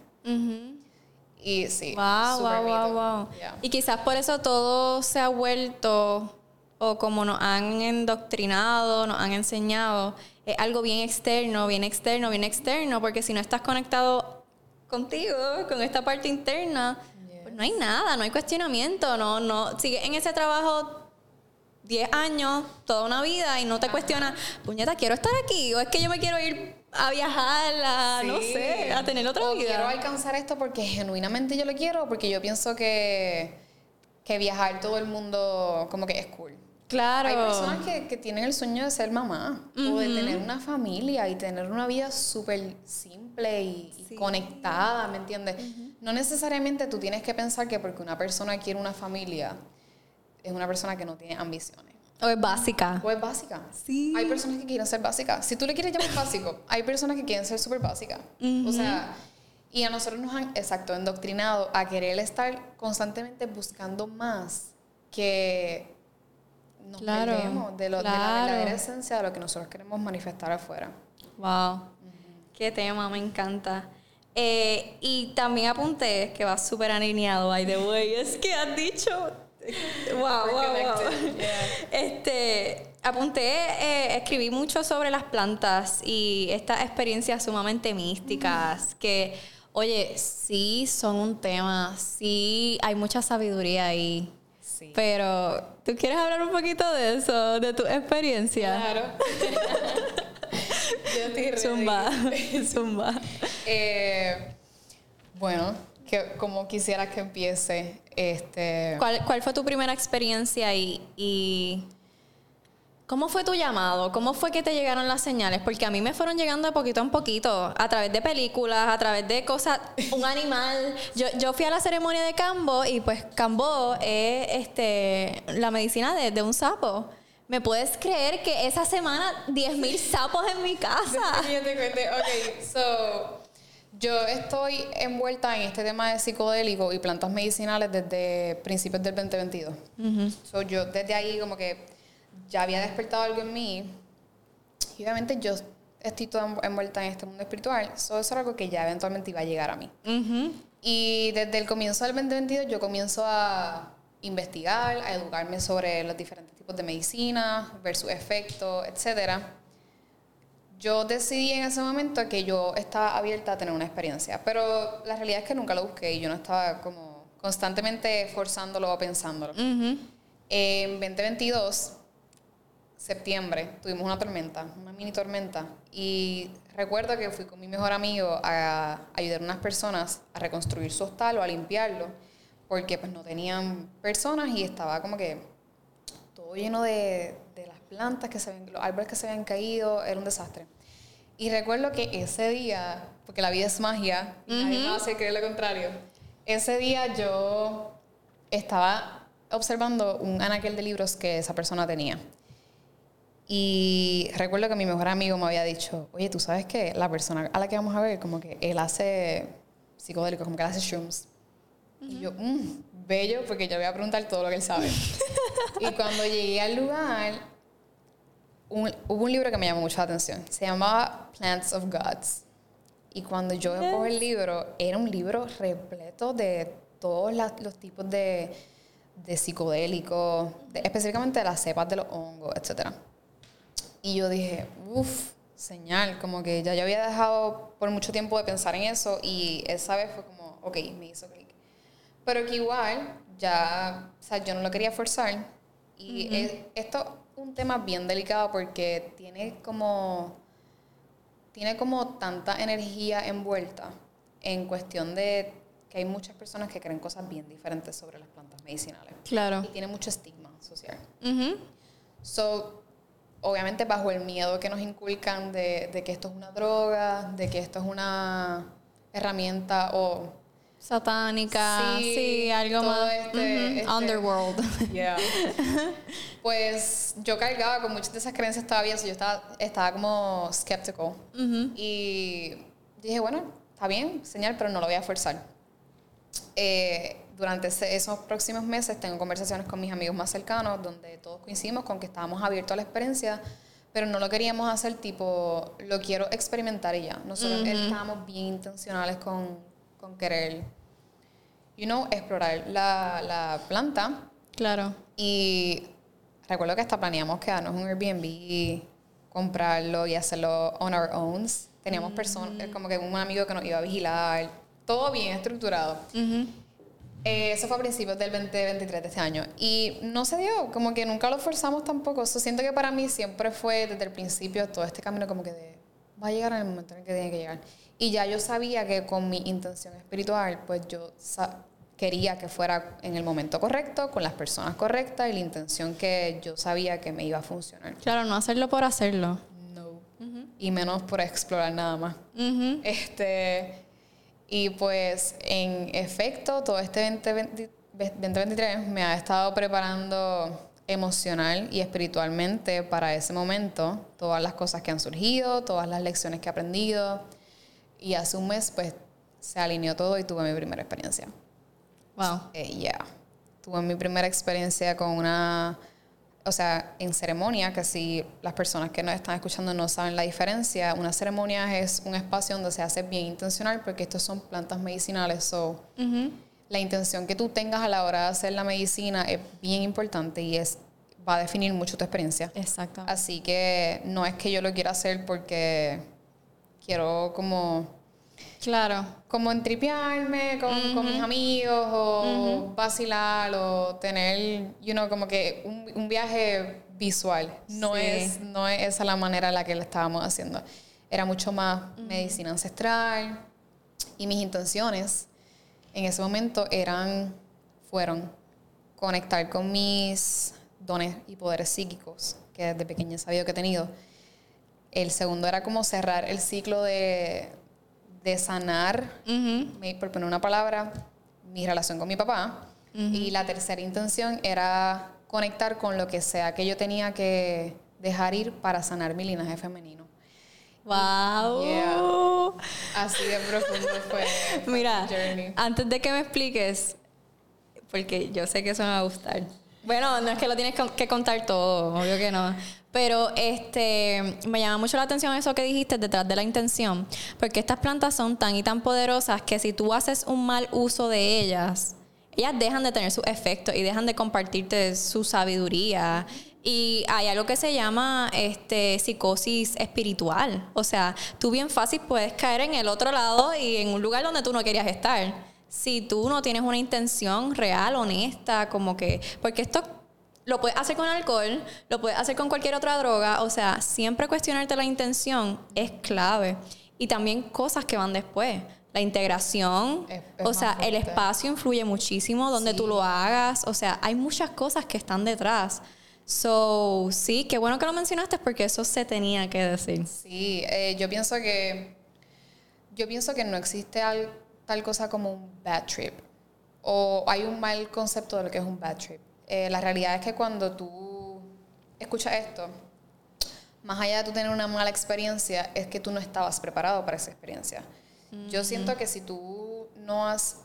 [SPEAKER 2] Y sí.
[SPEAKER 1] Wow, wow, wow, wow. Y quizás por eso todo se ha vuelto, o como nos han endoctrinado, nos han enseñado, es algo bien externo, bien externo, bien externo, porque si no estás conectado contigo, con esta parte interna, pues no hay nada, no hay cuestionamiento, no, no, sigue en ese trabajo 10 años, toda una vida y no te cuestionas, puñeta, quiero estar aquí o es que yo me quiero ir a viajar, a, no sé, a tener otra vida.
[SPEAKER 2] Quiero alcanzar esto porque genuinamente yo lo quiero, porque yo pienso que, que viajar todo el mundo como que es cool.
[SPEAKER 1] Claro.
[SPEAKER 2] Hay personas que, que tienen el sueño de ser mamá o de tener una familia y tener una vida súper simple y, conectada, ¿me entiendes? No necesariamente tú tienes que pensar que porque una persona quiere una familia es una persona que no tiene ambiciones.
[SPEAKER 1] O es básica.
[SPEAKER 2] O es básica.
[SPEAKER 1] Sí.
[SPEAKER 2] Hay personas que quieren ser básicas. Si tú le quieres llamar básico, hay personas que quieren ser súper básicas. O sea, y a nosotros nos han, exacto, endoctrinado a querer estar constantemente buscando más que nos claro, de, lo, de la verdadera esencia de lo que nosotros queremos manifestar afuera.
[SPEAKER 1] Wow. Qué tema, me encanta. Eh, y también apunté que va súper alineado, by the way, es que has dicho wow, wow, wow. Este, apunté, eh, escribí mucho sobre las plantas y estas experiencias sumamente místicas que, oye, sí son un tema, sí hay mucha sabiduría ahí. Sí. Pero, ¿tú quieres hablar un poquito de eso, de tu experiencia?
[SPEAKER 2] Claro. Yo estoy
[SPEAKER 1] Zumba, zumba.
[SPEAKER 2] Eh, bueno, que, como quisiera que empiece. Este...
[SPEAKER 1] ¿Cuál, ¿Cuál fue tu primera experiencia y, y cómo fue tu llamado? ¿Cómo fue que te llegaron las señales? Porque a mí me fueron llegando de poquito en poquito, a través de películas, a través de cosas, un animal. Yo, yo fui a la ceremonia de Cambo y pues Cambo es este, la medicina de, de un sapo. ¿Me puedes creer que esa semana 10.000 sapos en mi casa?
[SPEAKER 2] Ok, so yo estoy envuelta en este tema de psicodélico y plantas medicinales desde principios del 2022. yo desde ahí como que ya había despertado algo en mí. Y obviamente yo estoy toda envuelta en este mundo espiritual. eso es algo que ya eventualmente iba a llegar a mí. Y desde el comienzo del 2022 yo comienzo a investigar, a educarme sobre los diferentes tipos de medicina, ver sus efectos, etcétera yo decidí en ese momento que yo estaba abierta a tener una experiencia, pero la realidad es que nunca lo busqué y yo no estaba como constantemente forzándolo o pensándolo. En 2022, septiembre, tuvimos una tormenta, una mini tormenta, y recuerdo que fui con mi mejor amigo a ayudar a unas personas a reconstruir su hostal o a limpiarlo, porque pues no tenían personas y estaba como que todo lleno de, plantas que se ven, los árboles que se habían caído, era un desastre. Y recuerdo que ese día, porque la vida es magia, y nadie me hacer creer lo contrario, ese día yo estaba observando un anaquel de libros que esa persona tenía. Y recuerdo que mi mejor amigo me había dicho, oye, tú sabes que la persona a la que vamos a ver, como que él hace psicodélicos, como que él hace shrooms. Y yo, mmm, bello, porque yo voy a preguntar todo lo que él sabe. y cuando llegué al lugar, hubo un libro que me llamó mucho la atención. Se llamaba Plants of Gods. Y cuando yo yes. el libro, era un libro repleto de todos los tipos de, de psicodélicos, específicamente de las cepas de los hongos, etc. Y yo dije, uff, señal, como que ya yo había dejado por mucho tiempo de pensar en eso y esa vez fue como, ok, me hizo clic. Pero que igual, ya, o sea, yo no lo quería forzar. Y esto un tema bien delicado porque tiene como, tiene como tanta energía envuelta en cuestión de que hay muchas personas que creen cosas bien diferentes sobre las plantas medicinales.
[SPEAKER 1] Claro.
[SPEAKER 2] Y tiene mucho estigma social.
[SPEAKER 1] Ujú.
[SPEAKER 2] So, obviamente bajo el miedo que nos inculcan de, de que esto es una droga, de que esto es una herramienta o...
[SPEAKER 1] Satánica, sí,
[SPEAKER 2] Sí,
[SPEAKER 1] algo más.
[SPEAKER 2] este- este-
[SPEAKER 1] Underworld.
[SPEAKER 2] Yeah. pues yo cargaba con muchas de esas creencias todavía, so yo estaba, estaba como skeptical. Y dije, bueno, está bien, señal, pero no lo voy a forzar. Eh, durante ese- esos próximos meses tengo conversaciones con mis amigos más cercanos donde todos coincidimos con que estábamos abiertos a la experiencia, pero no lo queríamos hacer tipo, lo quiero experimentar y ya. Nosotros estábamos bien intencionales con, con querer, you know, explorar la, la planta.
[SPEAKER 1] Claro.
[SPEAKER 2] Y recuerdo que hasta planeamos quedarnos en un Airbnb comprarlo y hacerlo on our own. Teníamos personas, como que un amigo que nos iba a vigilar, todo bien estructurado. Eh, eso fue a principios del 2023 de este año. Y no se dio, como que nunca lo forzamos tampoco. So, siento que para mí siempre fue desde el principio todo este camino como que de, va a llegar en el momento en el que tiene que llegar. Y ya yo sabía que con mi intención espiritual, pues yo quería que fuera en el momento correcto, con las personas correctas y la intención que yo sabía que me iba a funcionar.
[SPEAKER 1] Claro, no hacerlo por hacerlo.
[SPEAKER 2] No. Y menos por explorar nada más. Este, y pues en efecto, todo este 2020 2023 me ha estado preparando emocional y espiritualmente para ese momento, todas las cosas que han surgido, todas las lecciones que he aprendido. Y hace un mes, pues, se alineó todo y tuve mi primera experiencia.
[SPEAKER 1] Wow.
[SPEAKER 2] Eh, yeah. Tuve mi primera experiencia con una, o sea, en ceremonia, que si las personas que nos están escuchando no saben la diferencia, una ceremonia es un espacio donde se hace bien intencional porque estos son plantas medicinales, so. La intención que tú tengas a la hora de hacer la medicina es bien importante y es va a definir mucho tu experiencia.
[SPEAKER 1] Exacto.
[SPEAKER 2] Así que no es que yo lo quiera hacer porque quiero como
[SPEAKER 1] Claro.
[SPEAKER 2] como entripearme con, con mis amigos o vacilar o tener, you know, como que un, un viaje visual. No,
[SPEAKER 1] Sí.
[SPEAKER 2] es, no es esa la manera en la que lo estábamos haciendo. Era mucho más medicina ancestral y mis intenciones en ese momento eran, fueron conectar con mis dones y poderes psíquicos que desde pequeña he sabido que he tenido. El segundo era como cerrar el ciclo de, de sanar, por poner una palabra, mi relación con mi papá. Y la tercera intención era conectar con lo que sea que yo tenía que dejar ir para sanar mi linaje femenino.
[SPEAKER 1] Wow.
[SPEAKER 2] Yeah. Así de profundo fue,
[SPEAKER 1] Mira,
[SPEAKER 2] journey.
[SPEAKER 1] antes de que me expliques, porque yo sé que eso me va a gustar. Bueno, no es que lo tienes que contar todo, obvio que no. Pero este me llama mucho la atención eso que dijiste detrás de la intención, porque estas plantas son tan y tan poderosas que si tú haces un mal uso de ellas, ellas dejan de tener su efecto y dejan de compartirte su sabiduría. Y hay algo que se llama este, psicosis espiritual. O sea, tú bien fácil puedes caer en el otro lado y en un lugar donde tú no querías estar. Si tú no tienes una intención real, honesta, como que... Porque esto lo puedes hacer con alcohol, lo puedes hacer con cualquier otra droga. O sea, siempre cuestionarte la intención es clave. Y también cosas que van después. La integración,
[SPEAKER 2] Es- es
[SPEAKER 1] o sea, el espacio influye muchísimo donde
[SPEAKER 2] Sí.
[SPEAKER 1] tú lo hagas. O sea, hay muchas cosas que están detrás. So, sí, qué bueno que lo mencionaste porque eso se tenía que decir.
[SPEAKER 2] Sí, eh, yo pienso que yo pienso que no existe al- tal cosa como un bad trip o hay un mal concepto de lo que es un bad trip. Eh, la realidad es que cuando tú escuchas esto, más allá de tú tener una mala experiencia, es que tú no estabas preparado para esa experiencia. Yo siento que si tú no has,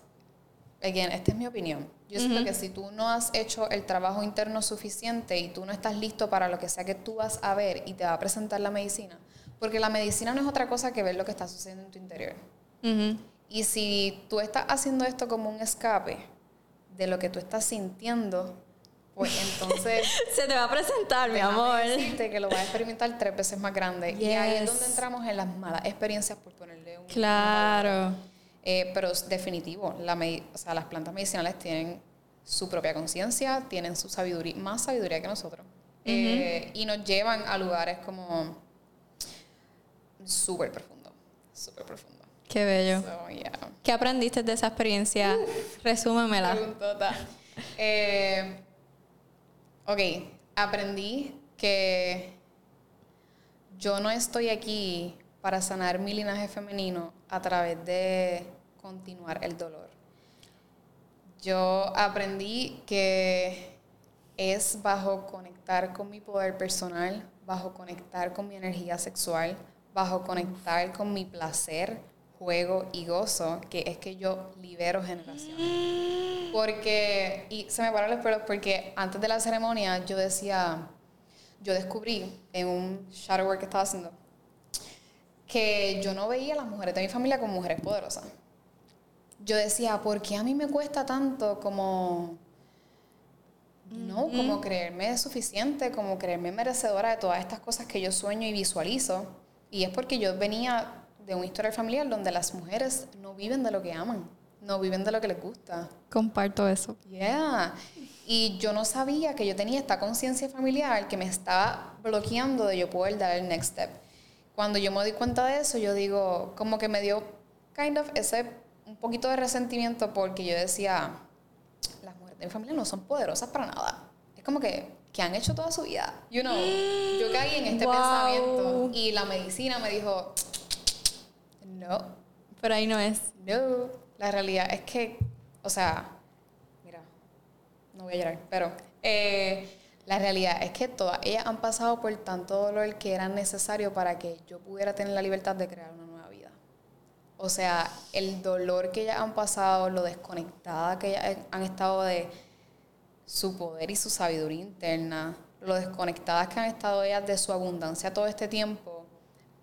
[SPEAKER 2] again, esta es mi opinión, yo siento que si tú no has hecho el trabajo interno suficiente y tú no estás listo para lo que sea que tú vas a ver y te va a presentar la medicina, porque la medicina no es otra cosa que ver lo que está sucediendo en tu interior.
[SPEAKER 1] Ujú.
[SPEAKER 2] Y si tú estás haciendo esto como un escape de lo que tú estás sintiendo, pues entonces
[SPEAKER 1] Se te va a presentar, mi amor.
[SPEAKER 2] que lo vas a experimentar tres veces más grande. Y ahí es
[SPEAKER 1] Yes.
[SPEAKER 2] donde entramos en las malas experiencias, por ponerle un...
[SPEAKER 1] Claro.
[SPEAKER 2] Eh, pero es definitivo, la medi- o sea, las plantas medicinales tienen su propia conciencia, tienen su sabiduría, más sabiduría que nosotros. Eh, y nos llevan a lugares como súper profundo, súper profundo.
[SPEAKER 1] Qué bello.
[SPEAKER 2] So, yeah.
[SPEAKER 1] ¿Qué aprendiste de esa experiencia? Resúmemela.
[SPEAKER 2] Preguntota. Eh, ok, aprendí que yo no estoy aquí para sanar mi linaje femenino a través de continuar el dolor. Yo aprendí que es bajo conectar con mi poder personal, bajo conectar con mi energía sexual, bajo conectar con mi placer, juego y gozo, que es que yo libero generaciones. Porque, y se me pararon los pelos porque antes de la ceremonia yo decía, yo descubrí en un shadow work que estaba haciendo, que yo no veía a las mujeres de mi familia como mujeres poderosas. Yo decía, ¿por qué a mí me cuesta tanto como, no, como creerme suficiente, como creerme merecedora de todas estas cosas que yo sueño y visualizo? Y es porque yo venía de una historia familiar donde las mujeres no viven de lo que aman, no viven de lo que les gusta.
[SPEAKER 1] Comparto eso.
[SPEAKER 2] Yeah. Y yo no sabía que yo tenía esta conciencia familiar que me estaba bloqueando de yo poder dar el next step. Cuando yo me di cuenta de eso, yo digo, como que me dio kind of ese un poquito de resentimiento porque yo decía, las mujeres de mi familia no son poderosas para nada. Es como que, que han hecho toda su vida. You know, yo caí en este
[SPEAKER 1] Wow.
[SPEAKER 2] pensamiento y la medicina me dijo, no,
[SPEAKER 1] Pero ahí no es.
[SPEAKER 2] no. La realidad es que, o sea, mira, no voy a llorar, pero eh, la realidad es que todas ellas han pasado por tanto dolor que era necesario para que yo pudiera tener la libertad de crear una nueva vida. O sea, el dolor que ellas han pasado, lo desconectada que ellas han estado de su poder y su sabiduría interna, lo desconectadas que han estado ellas de su abundancia todo este tiempo,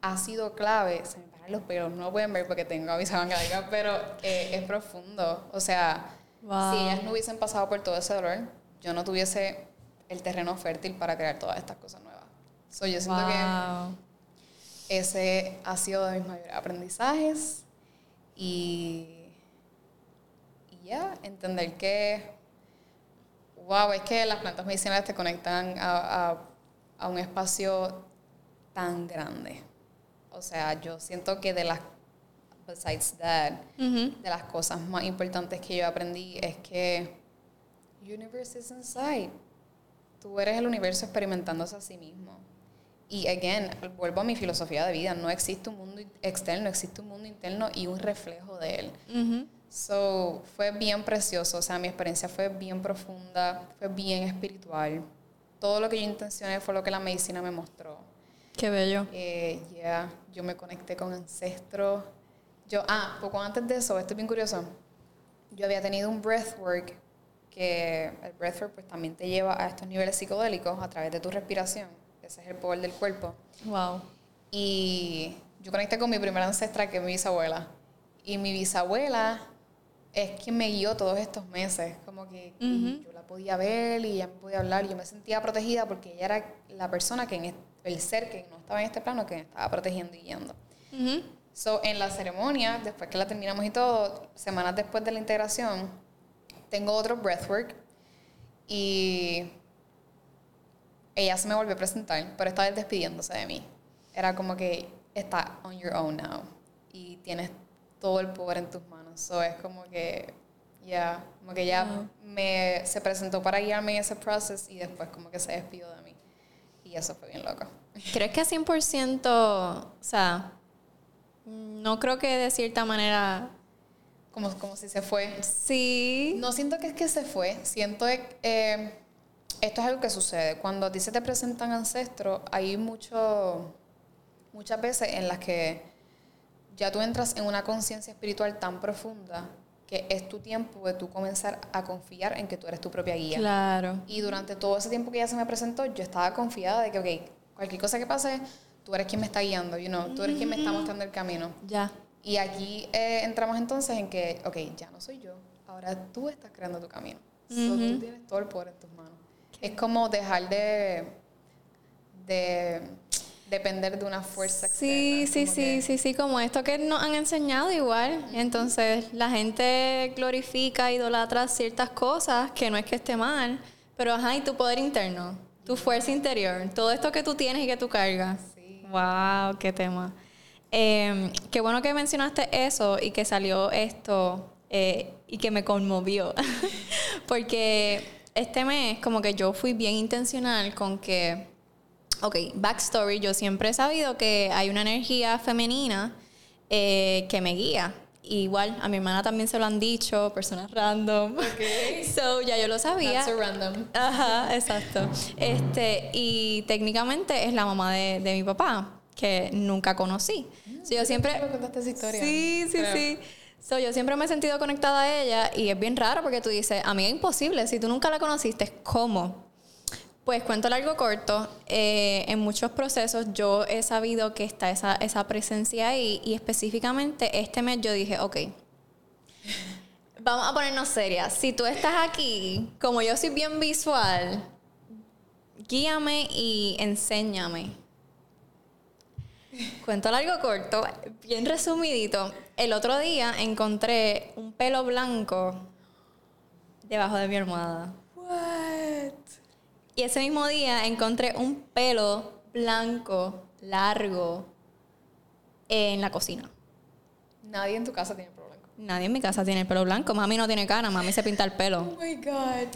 [SPEAKER 2] ha sido clave. Se me paran los pelos, no lo pueden ver porque tengo a mi sabangadita, pero eh, es profundo. O sea,
[SPEAKER 1] Wow.
[SPEAKER 2] si ellas no hubiesen pasado por todo ese dolor, yo no tuviese el terreno fértil para crear todas estas cosas nuevas. So, yo siento que ese ha sido de mis mayores aprendizajes y, y ya, entender que, wow, es que las plantas medicinales te conectan a, a- a un espacio tan grande. O sea, yo siento que de las, besides that, de las cosas más importantes que yo aprendí es que universe is inside. Tú eres el universo experimentándose a sí mismo. Y again, vuelvo a mi filosofía de vida, no existe un mundo externo, existe un mundo interno y un reflejo de él.
[SPEAKER 1] Ujú.
[SPEAKER 2] So, fue bien precioso, o sea, mi experiencia fue bien profunda, fue bien espiritual. Todo lo que yo intencioné fue lo que la medicina me mostró.
[SPEAKER 1] Qué bello.
[SPEAKER 2] Eh, yeah, yo me conecté con ancestros. Yo, ah, poco antes de eso, esto es bien curioso. Yo había tenido un breathwork que el breathwork pues también te lleva a estos niveles psicodélicos a través de tu respiración. Ese es el poder del cuerpo.
[SPEAKER 1] Wow.
[SPEAKER 2] Y yo conecté con mi primera ancestra, que es mi bisabuela. Y mi bisabuela es quien me guió todos estos meses. Como que y yo la podía ver y ella me podía hablar. Yo me sentía protegida porque ella era la persona que en el ser que no estaba en este plano que me estaba protegiendo y guiando.
[SPEAKER 1] Ujú.
[SPEAKER 2] So, en la ceremonia, después que la terminamos y todo, semanas después de la integración, tengo otro breathwork y ella se me volvió a presentar, pero esta vez despidiéndose de mí. Era como que está on your own now y tienes todo el poder en tus manos. So, es como que, ya, como que me, se presentó para guiarme en ese proceso y después como que se despidió de mí. Y eso fue bien loco.
[SPEAKER 1] ¿Crees que 100%, o sea, no creo que de cierta manera,
[SPEAKER 2] Como, como si se fue.
[SPEAKER 1] sí,
[SPEAKER 2] No siento que es que se fue, siento que eh, esto es algo que sucede. Cuando a ti se te presentan ancestros, hay mucho, muchas veces en las que ya tú entras en una conciencia espiritual tan profunda que es tu tiempo de tú comenzar a confiar en que tú eres tu propia guía.
[SPEAKER 1] claro,
[SPEAKER 2] Y durante todo ese tiempo que ella se me presentó, yo estaba confiada de que, ok, cualquier cosa que pase, tú eres quien me está guiando, you know, tú eres quien me está mostrando el camino.
[SPEAKER 1] ya,
[SPEAKER 2] Y aquí eh, entramos entonces en que, ok, ya no soy yo, ahora tú estás creando tu camino. So, tú tienes todo el poder en tus manos. Es como dejar de, de depender de una fuerza
[SPEAKER 1] Sí,
[SPEAKER 2] externa,
[SPEAKER 1] sí, sí,
[SPEAKER 2] que-
[SPEAKER 1] sí, sí, como esto que nos han enseñado igual. Entonces, la gente glorifica, idolatra ciertas cosas que no es que esté mal, pero ajá, y tu poder interno, tu fuerza interior, todo esto que tú tienes y que tú cargas.
[SPEAKER 2] Sí.
[SPEAKER 1] Wow, qué tema. Eh, qué bueno que mencionaste eso y que salió esto eh, y que me conmovió. Porque este mes como que yo fui bien intencional con que, ok, backstory, yo siempre he sabido que hay una energía femenina eh, que me guía. Igual, a mi hermana también se lo han dicho, personas random.
[SPEAKER 2] Ok.
[SPEAKER 1] So, ya yo lo sabía.
[SPEAKER 2] So random.
[SPEAKER 1] Ajá, exacto. Este, y técnicamente es la mamá de, de mi papá, que nunca conocí. So, yo siempre...
[SPEAKER 2] Me contaste esa historia.
[SPEAKER 1] Sí, sí,
[SPEAKER 2] Creo.
[SPEAKER 1] sí. So, yo siempre me he sentido conectada a ella y es bien raro porque tú dices, a mí es imposible, si tú nunca la conociste, ¿cómo? Pues cuento largo corto, eh, en muchos procesos yo he sabido que está esa, esa presencia ahí y específicamente este mes yo dije, ok, vamos a ponernos serias, si tú estás aquí, como yo soy bien visual, guíame y enséñame. Cuento largo corto, bien resumidito. El otro día encontré un pelo blanco debajo de mi almohada.
[SPEAKER 2] What?
[SPEAKER 1] Y ese mismo día encontré un pelo blanco, largo, en la cocina.
[SPEAKER 2] Nadie en tu casa tiene pelo blanco.
[SPEAKER 1] Nadie en mi casa tiene el pelo blanco. Mami no tiene cara, mami se pinta el pelo.
[SPEAKER 2] Oh my God.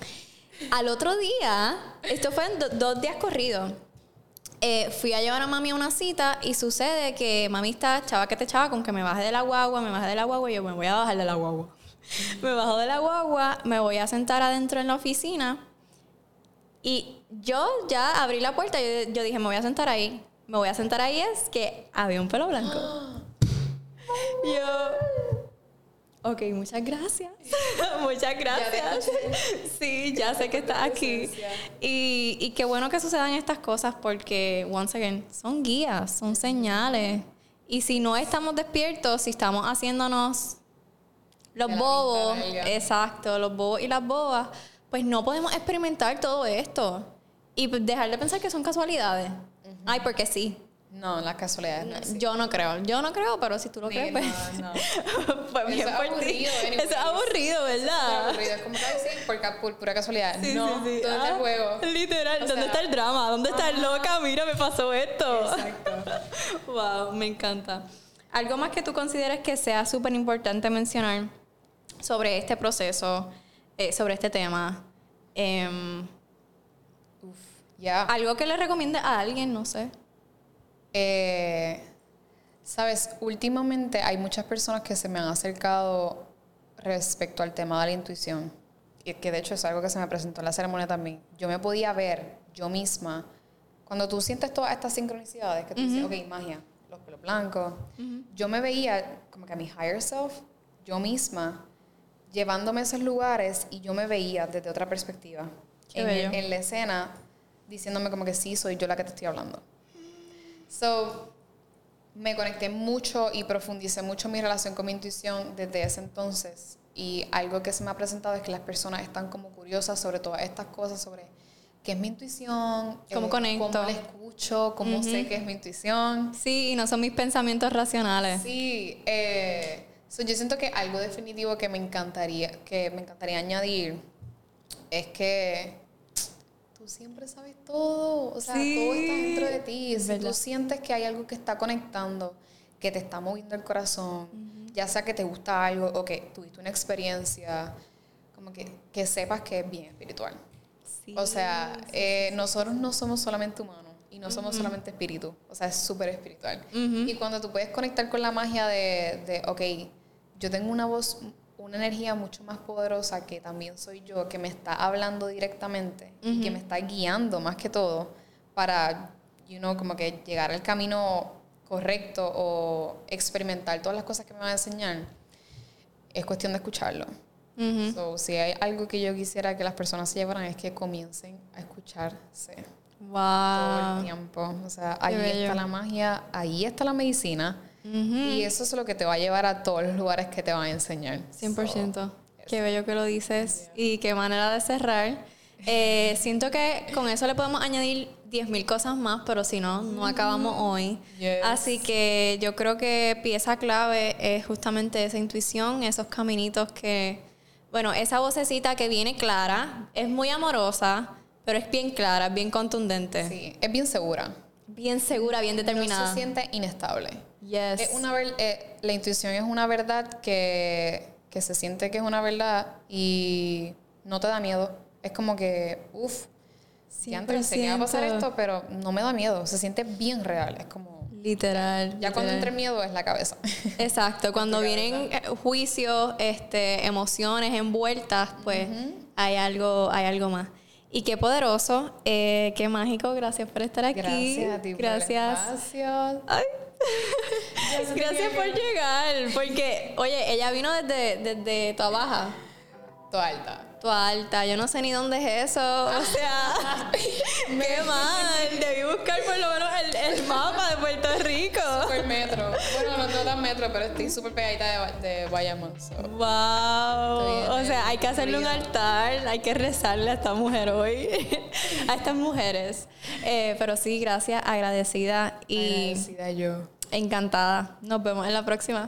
[SPEAKER 1] Al otro día, esto fue en do- dos días corridos, eh, fui a llevar a mami a una cita y sucede que mami está chava que te chava con que me baje de la guagua, me bajé de la guagua y yo me voy a bajar de la guagua. me bajo de la guagua, me voy a sentar adentro en la oficina y yo ya abrí la puerta y yo, yo dije, me voy a sentar ahí. Me voy a sentar ahí es que había un pelo blanco. yo, ok, muchas gracias. muchas gracias. sí, ya sé que estás aquí. Y, y qué bueno que sucedan estas cosas porque, once again, son guías, son señales. Y si no estamos despiertos, si estamos haciéndonos los bobos, exacto, los bobos y las bobas, pues no podemos experimentar todo esto. Y dejar de pensar que son casualidades. Ay, porque sí.
[SPEAKER 2] No, las casualidades no existen.
[SPEAKER 1] Yo no creo, yo no creo, pero si tú lo crees, pues,
[SPEAKER 2] no, no.
[SPEAKER 1] pues bien
[SPEAKER 2] Eso es aburrido.
[SPEAKER 1] Eso es aburrido, ¿verdad?
[SPEAKER 2] aburrido. Es como que decir, por, pura casualidad.
[SPEAKER 1] Sí,
[SPEAKER 2] no,
[SPEAKER 1] sí, sí.
[SPEAKER 2] todo está el juego.
[SPEAKER 1] Literal,
[SPEAKER 2] O
[SPEAKER 1] ¿dónde está el drama? ¿Dónde está el loca? Mira, me pasó esto.
[SPEAKER 2] Exacto.
[SPEAKER 1] Wow, me encanta. Algo más que tú consideres que sea súper importante mencionar sobre este proceso, eh, sobre este tema. Em,
[SPEAKER 2] Uf, ya.
[SPEAKER 1] algo que le recomiende a alguien, no sé.
[SPEAKER 2] Eh, Sabes, últimamente hay muchas personas que se me han acercado respecto al tema de la intuición. Y que de hecho es algo que se me presentó en la ceremonia también. Yo me podía ver yo misma. Cuando tú sientes todas estas sincronicidades, que tú dices, ok, magia, los pelos blancos. Yo me veía como que a mi higher self, yo misma, llevándome a esos lugares y yo me veía desde otra perspectiva. En, en la escena, diciéndome como que sí, soy yo la que te estoy hablando. So, me conecté mucho y profundicé mucho mi relación con mi intuición desde ese entonces. Y algo que se me ha presentado es que las personas están como curiosas sobre todas estas cosas, sobre qué es mi intuición,
[SPEAKER 1] ¿Cómo
[SPEAKER 2] eh,
[SPEAKER 1] conecto?
[SPEAKER 2] cómo la escucho, cómo sé que es mi intuición.
[SPEAKER 1] Sí, y no son mis pensamientos racionales.
[SPEAKER 2] Sí, eh, so yo siento que algo definitivo que me encantaría, que me encantaría añadir es que tú siempre sabes todo, o sea,
[SPEAKER 1] Sí,
[SPEAKER 2] todo está dentro de ti. Si
[SPEAKER 1] verdad.
[SPEAKER 2] tú sientes que hay algo que está conectando, que te está moviendo el corazón, ya sea que te gusta algo o que tuviste una experiencia, como que, que sepas que es bien espiritual.
[SPEAKER 1] Sí,
[SPEAKER 2] O sea, eh, nosotros no somos solamente humanos y no somos solamente espíritu. O sea, es súper espiritual. Y cuando tú puedes conectar con la magia de, de, ok, yo tengo una voz, una energía mucho más poderosa que también soy yo, que me está hablando directamente y que me está guiando más que todo para, you know, como que llegar al camino correcto o experimentar todas las cosas que me van a enseñar, es cuestión de escucharlo.
[SPEAKER 1] Ujú.
[SPEAKER 2] So, si hay algo que yo quisiera que las personas se llevaran es que comiencen a escucharse todo el
[SPEAKER 1] Wow.
[SPEAKER 2] tiempo. O sea, ahí
[SPEAKER 1] bello.
[SPEAKER 2] está la magia, ahí está la medicina. Y eso es lo que te va a llevar a todos los lugares que te van a enseñar.
[SPEAKER 1] 100%. Qué bello que lo dices y qué manera de cerrar. Eh, siento que con eso le podemos añadir 10.000 cosas más, pero si no, no acabamos hoy.
[SPEAKER 2] Yes.
[SPEAKER 1] Así que yo creo que pieza clave es justamente esa intuición, esos caminitos que, bueno, esa vocecita que viene clara, es muy amorosa, pero es bien clara, es bien contundente,
[SPEAKER 2] Sí, es bien segura.
[SPEAKER 1] bien segura, bien
[SPEAKER 2] No
[SPEAKER 1] determinada.
[SPEAKER 2] se siente inestable.
[SPEAKER 1] Yes.
[SPEAKER 2] Es una eh, la intuición es una verdad que, que se siente que es una verdad y no te da miedo. Es como que, uff, antes sé que va a pasar
[SPEAKER 1] 100%.
[SPEAKER 2] esto, pero no me da miedo. Se siente bien real. Es como,
[SPEAKER 1] Literal.
[SPEAKER 2] ya cuando
[SPEAKER 1] literal.
[SPEAKER 2] entre miedo es la cabeza.
[SPEAKER 1] Exacto, cuando vienen eh, juicios, este, emociones envueltas, pues hay algo, hay algo más. Y qué poderoso, eh, qué mágico, gracias por estar aquí.
[SPEAKER 2] Gracias a ti por el
[SPEAKER 1] Gracias.
[SPEAKER 2] espacio.
[SPEAKER 1] Ay. Gracias por llegar, porque, oye, ella vino desde, desde tu baja,
[SPEAKER 2] Toda alta.
[SPEAKER 1] Alta, yo no sé ni dónde es eso, o sea, qué mal, debí buscar por lo menos el, el mapa de Puerto Rico.
[SPEAKER 2] Por metro. Bueno, no, no tan metro, pero estoy súper pegadita de, de Bayamón. so.
[SPEAKER 1] Wow. O sea, hay que hacerle un altar, hay que rezarle a esta mujer hoy, a estas mujeres. Eh, pero sí, gracias, agradecida y
[SPEAKER 2] Agradecida yo.
[SPEAKER 1] encantada. Nos vemos en la próxima.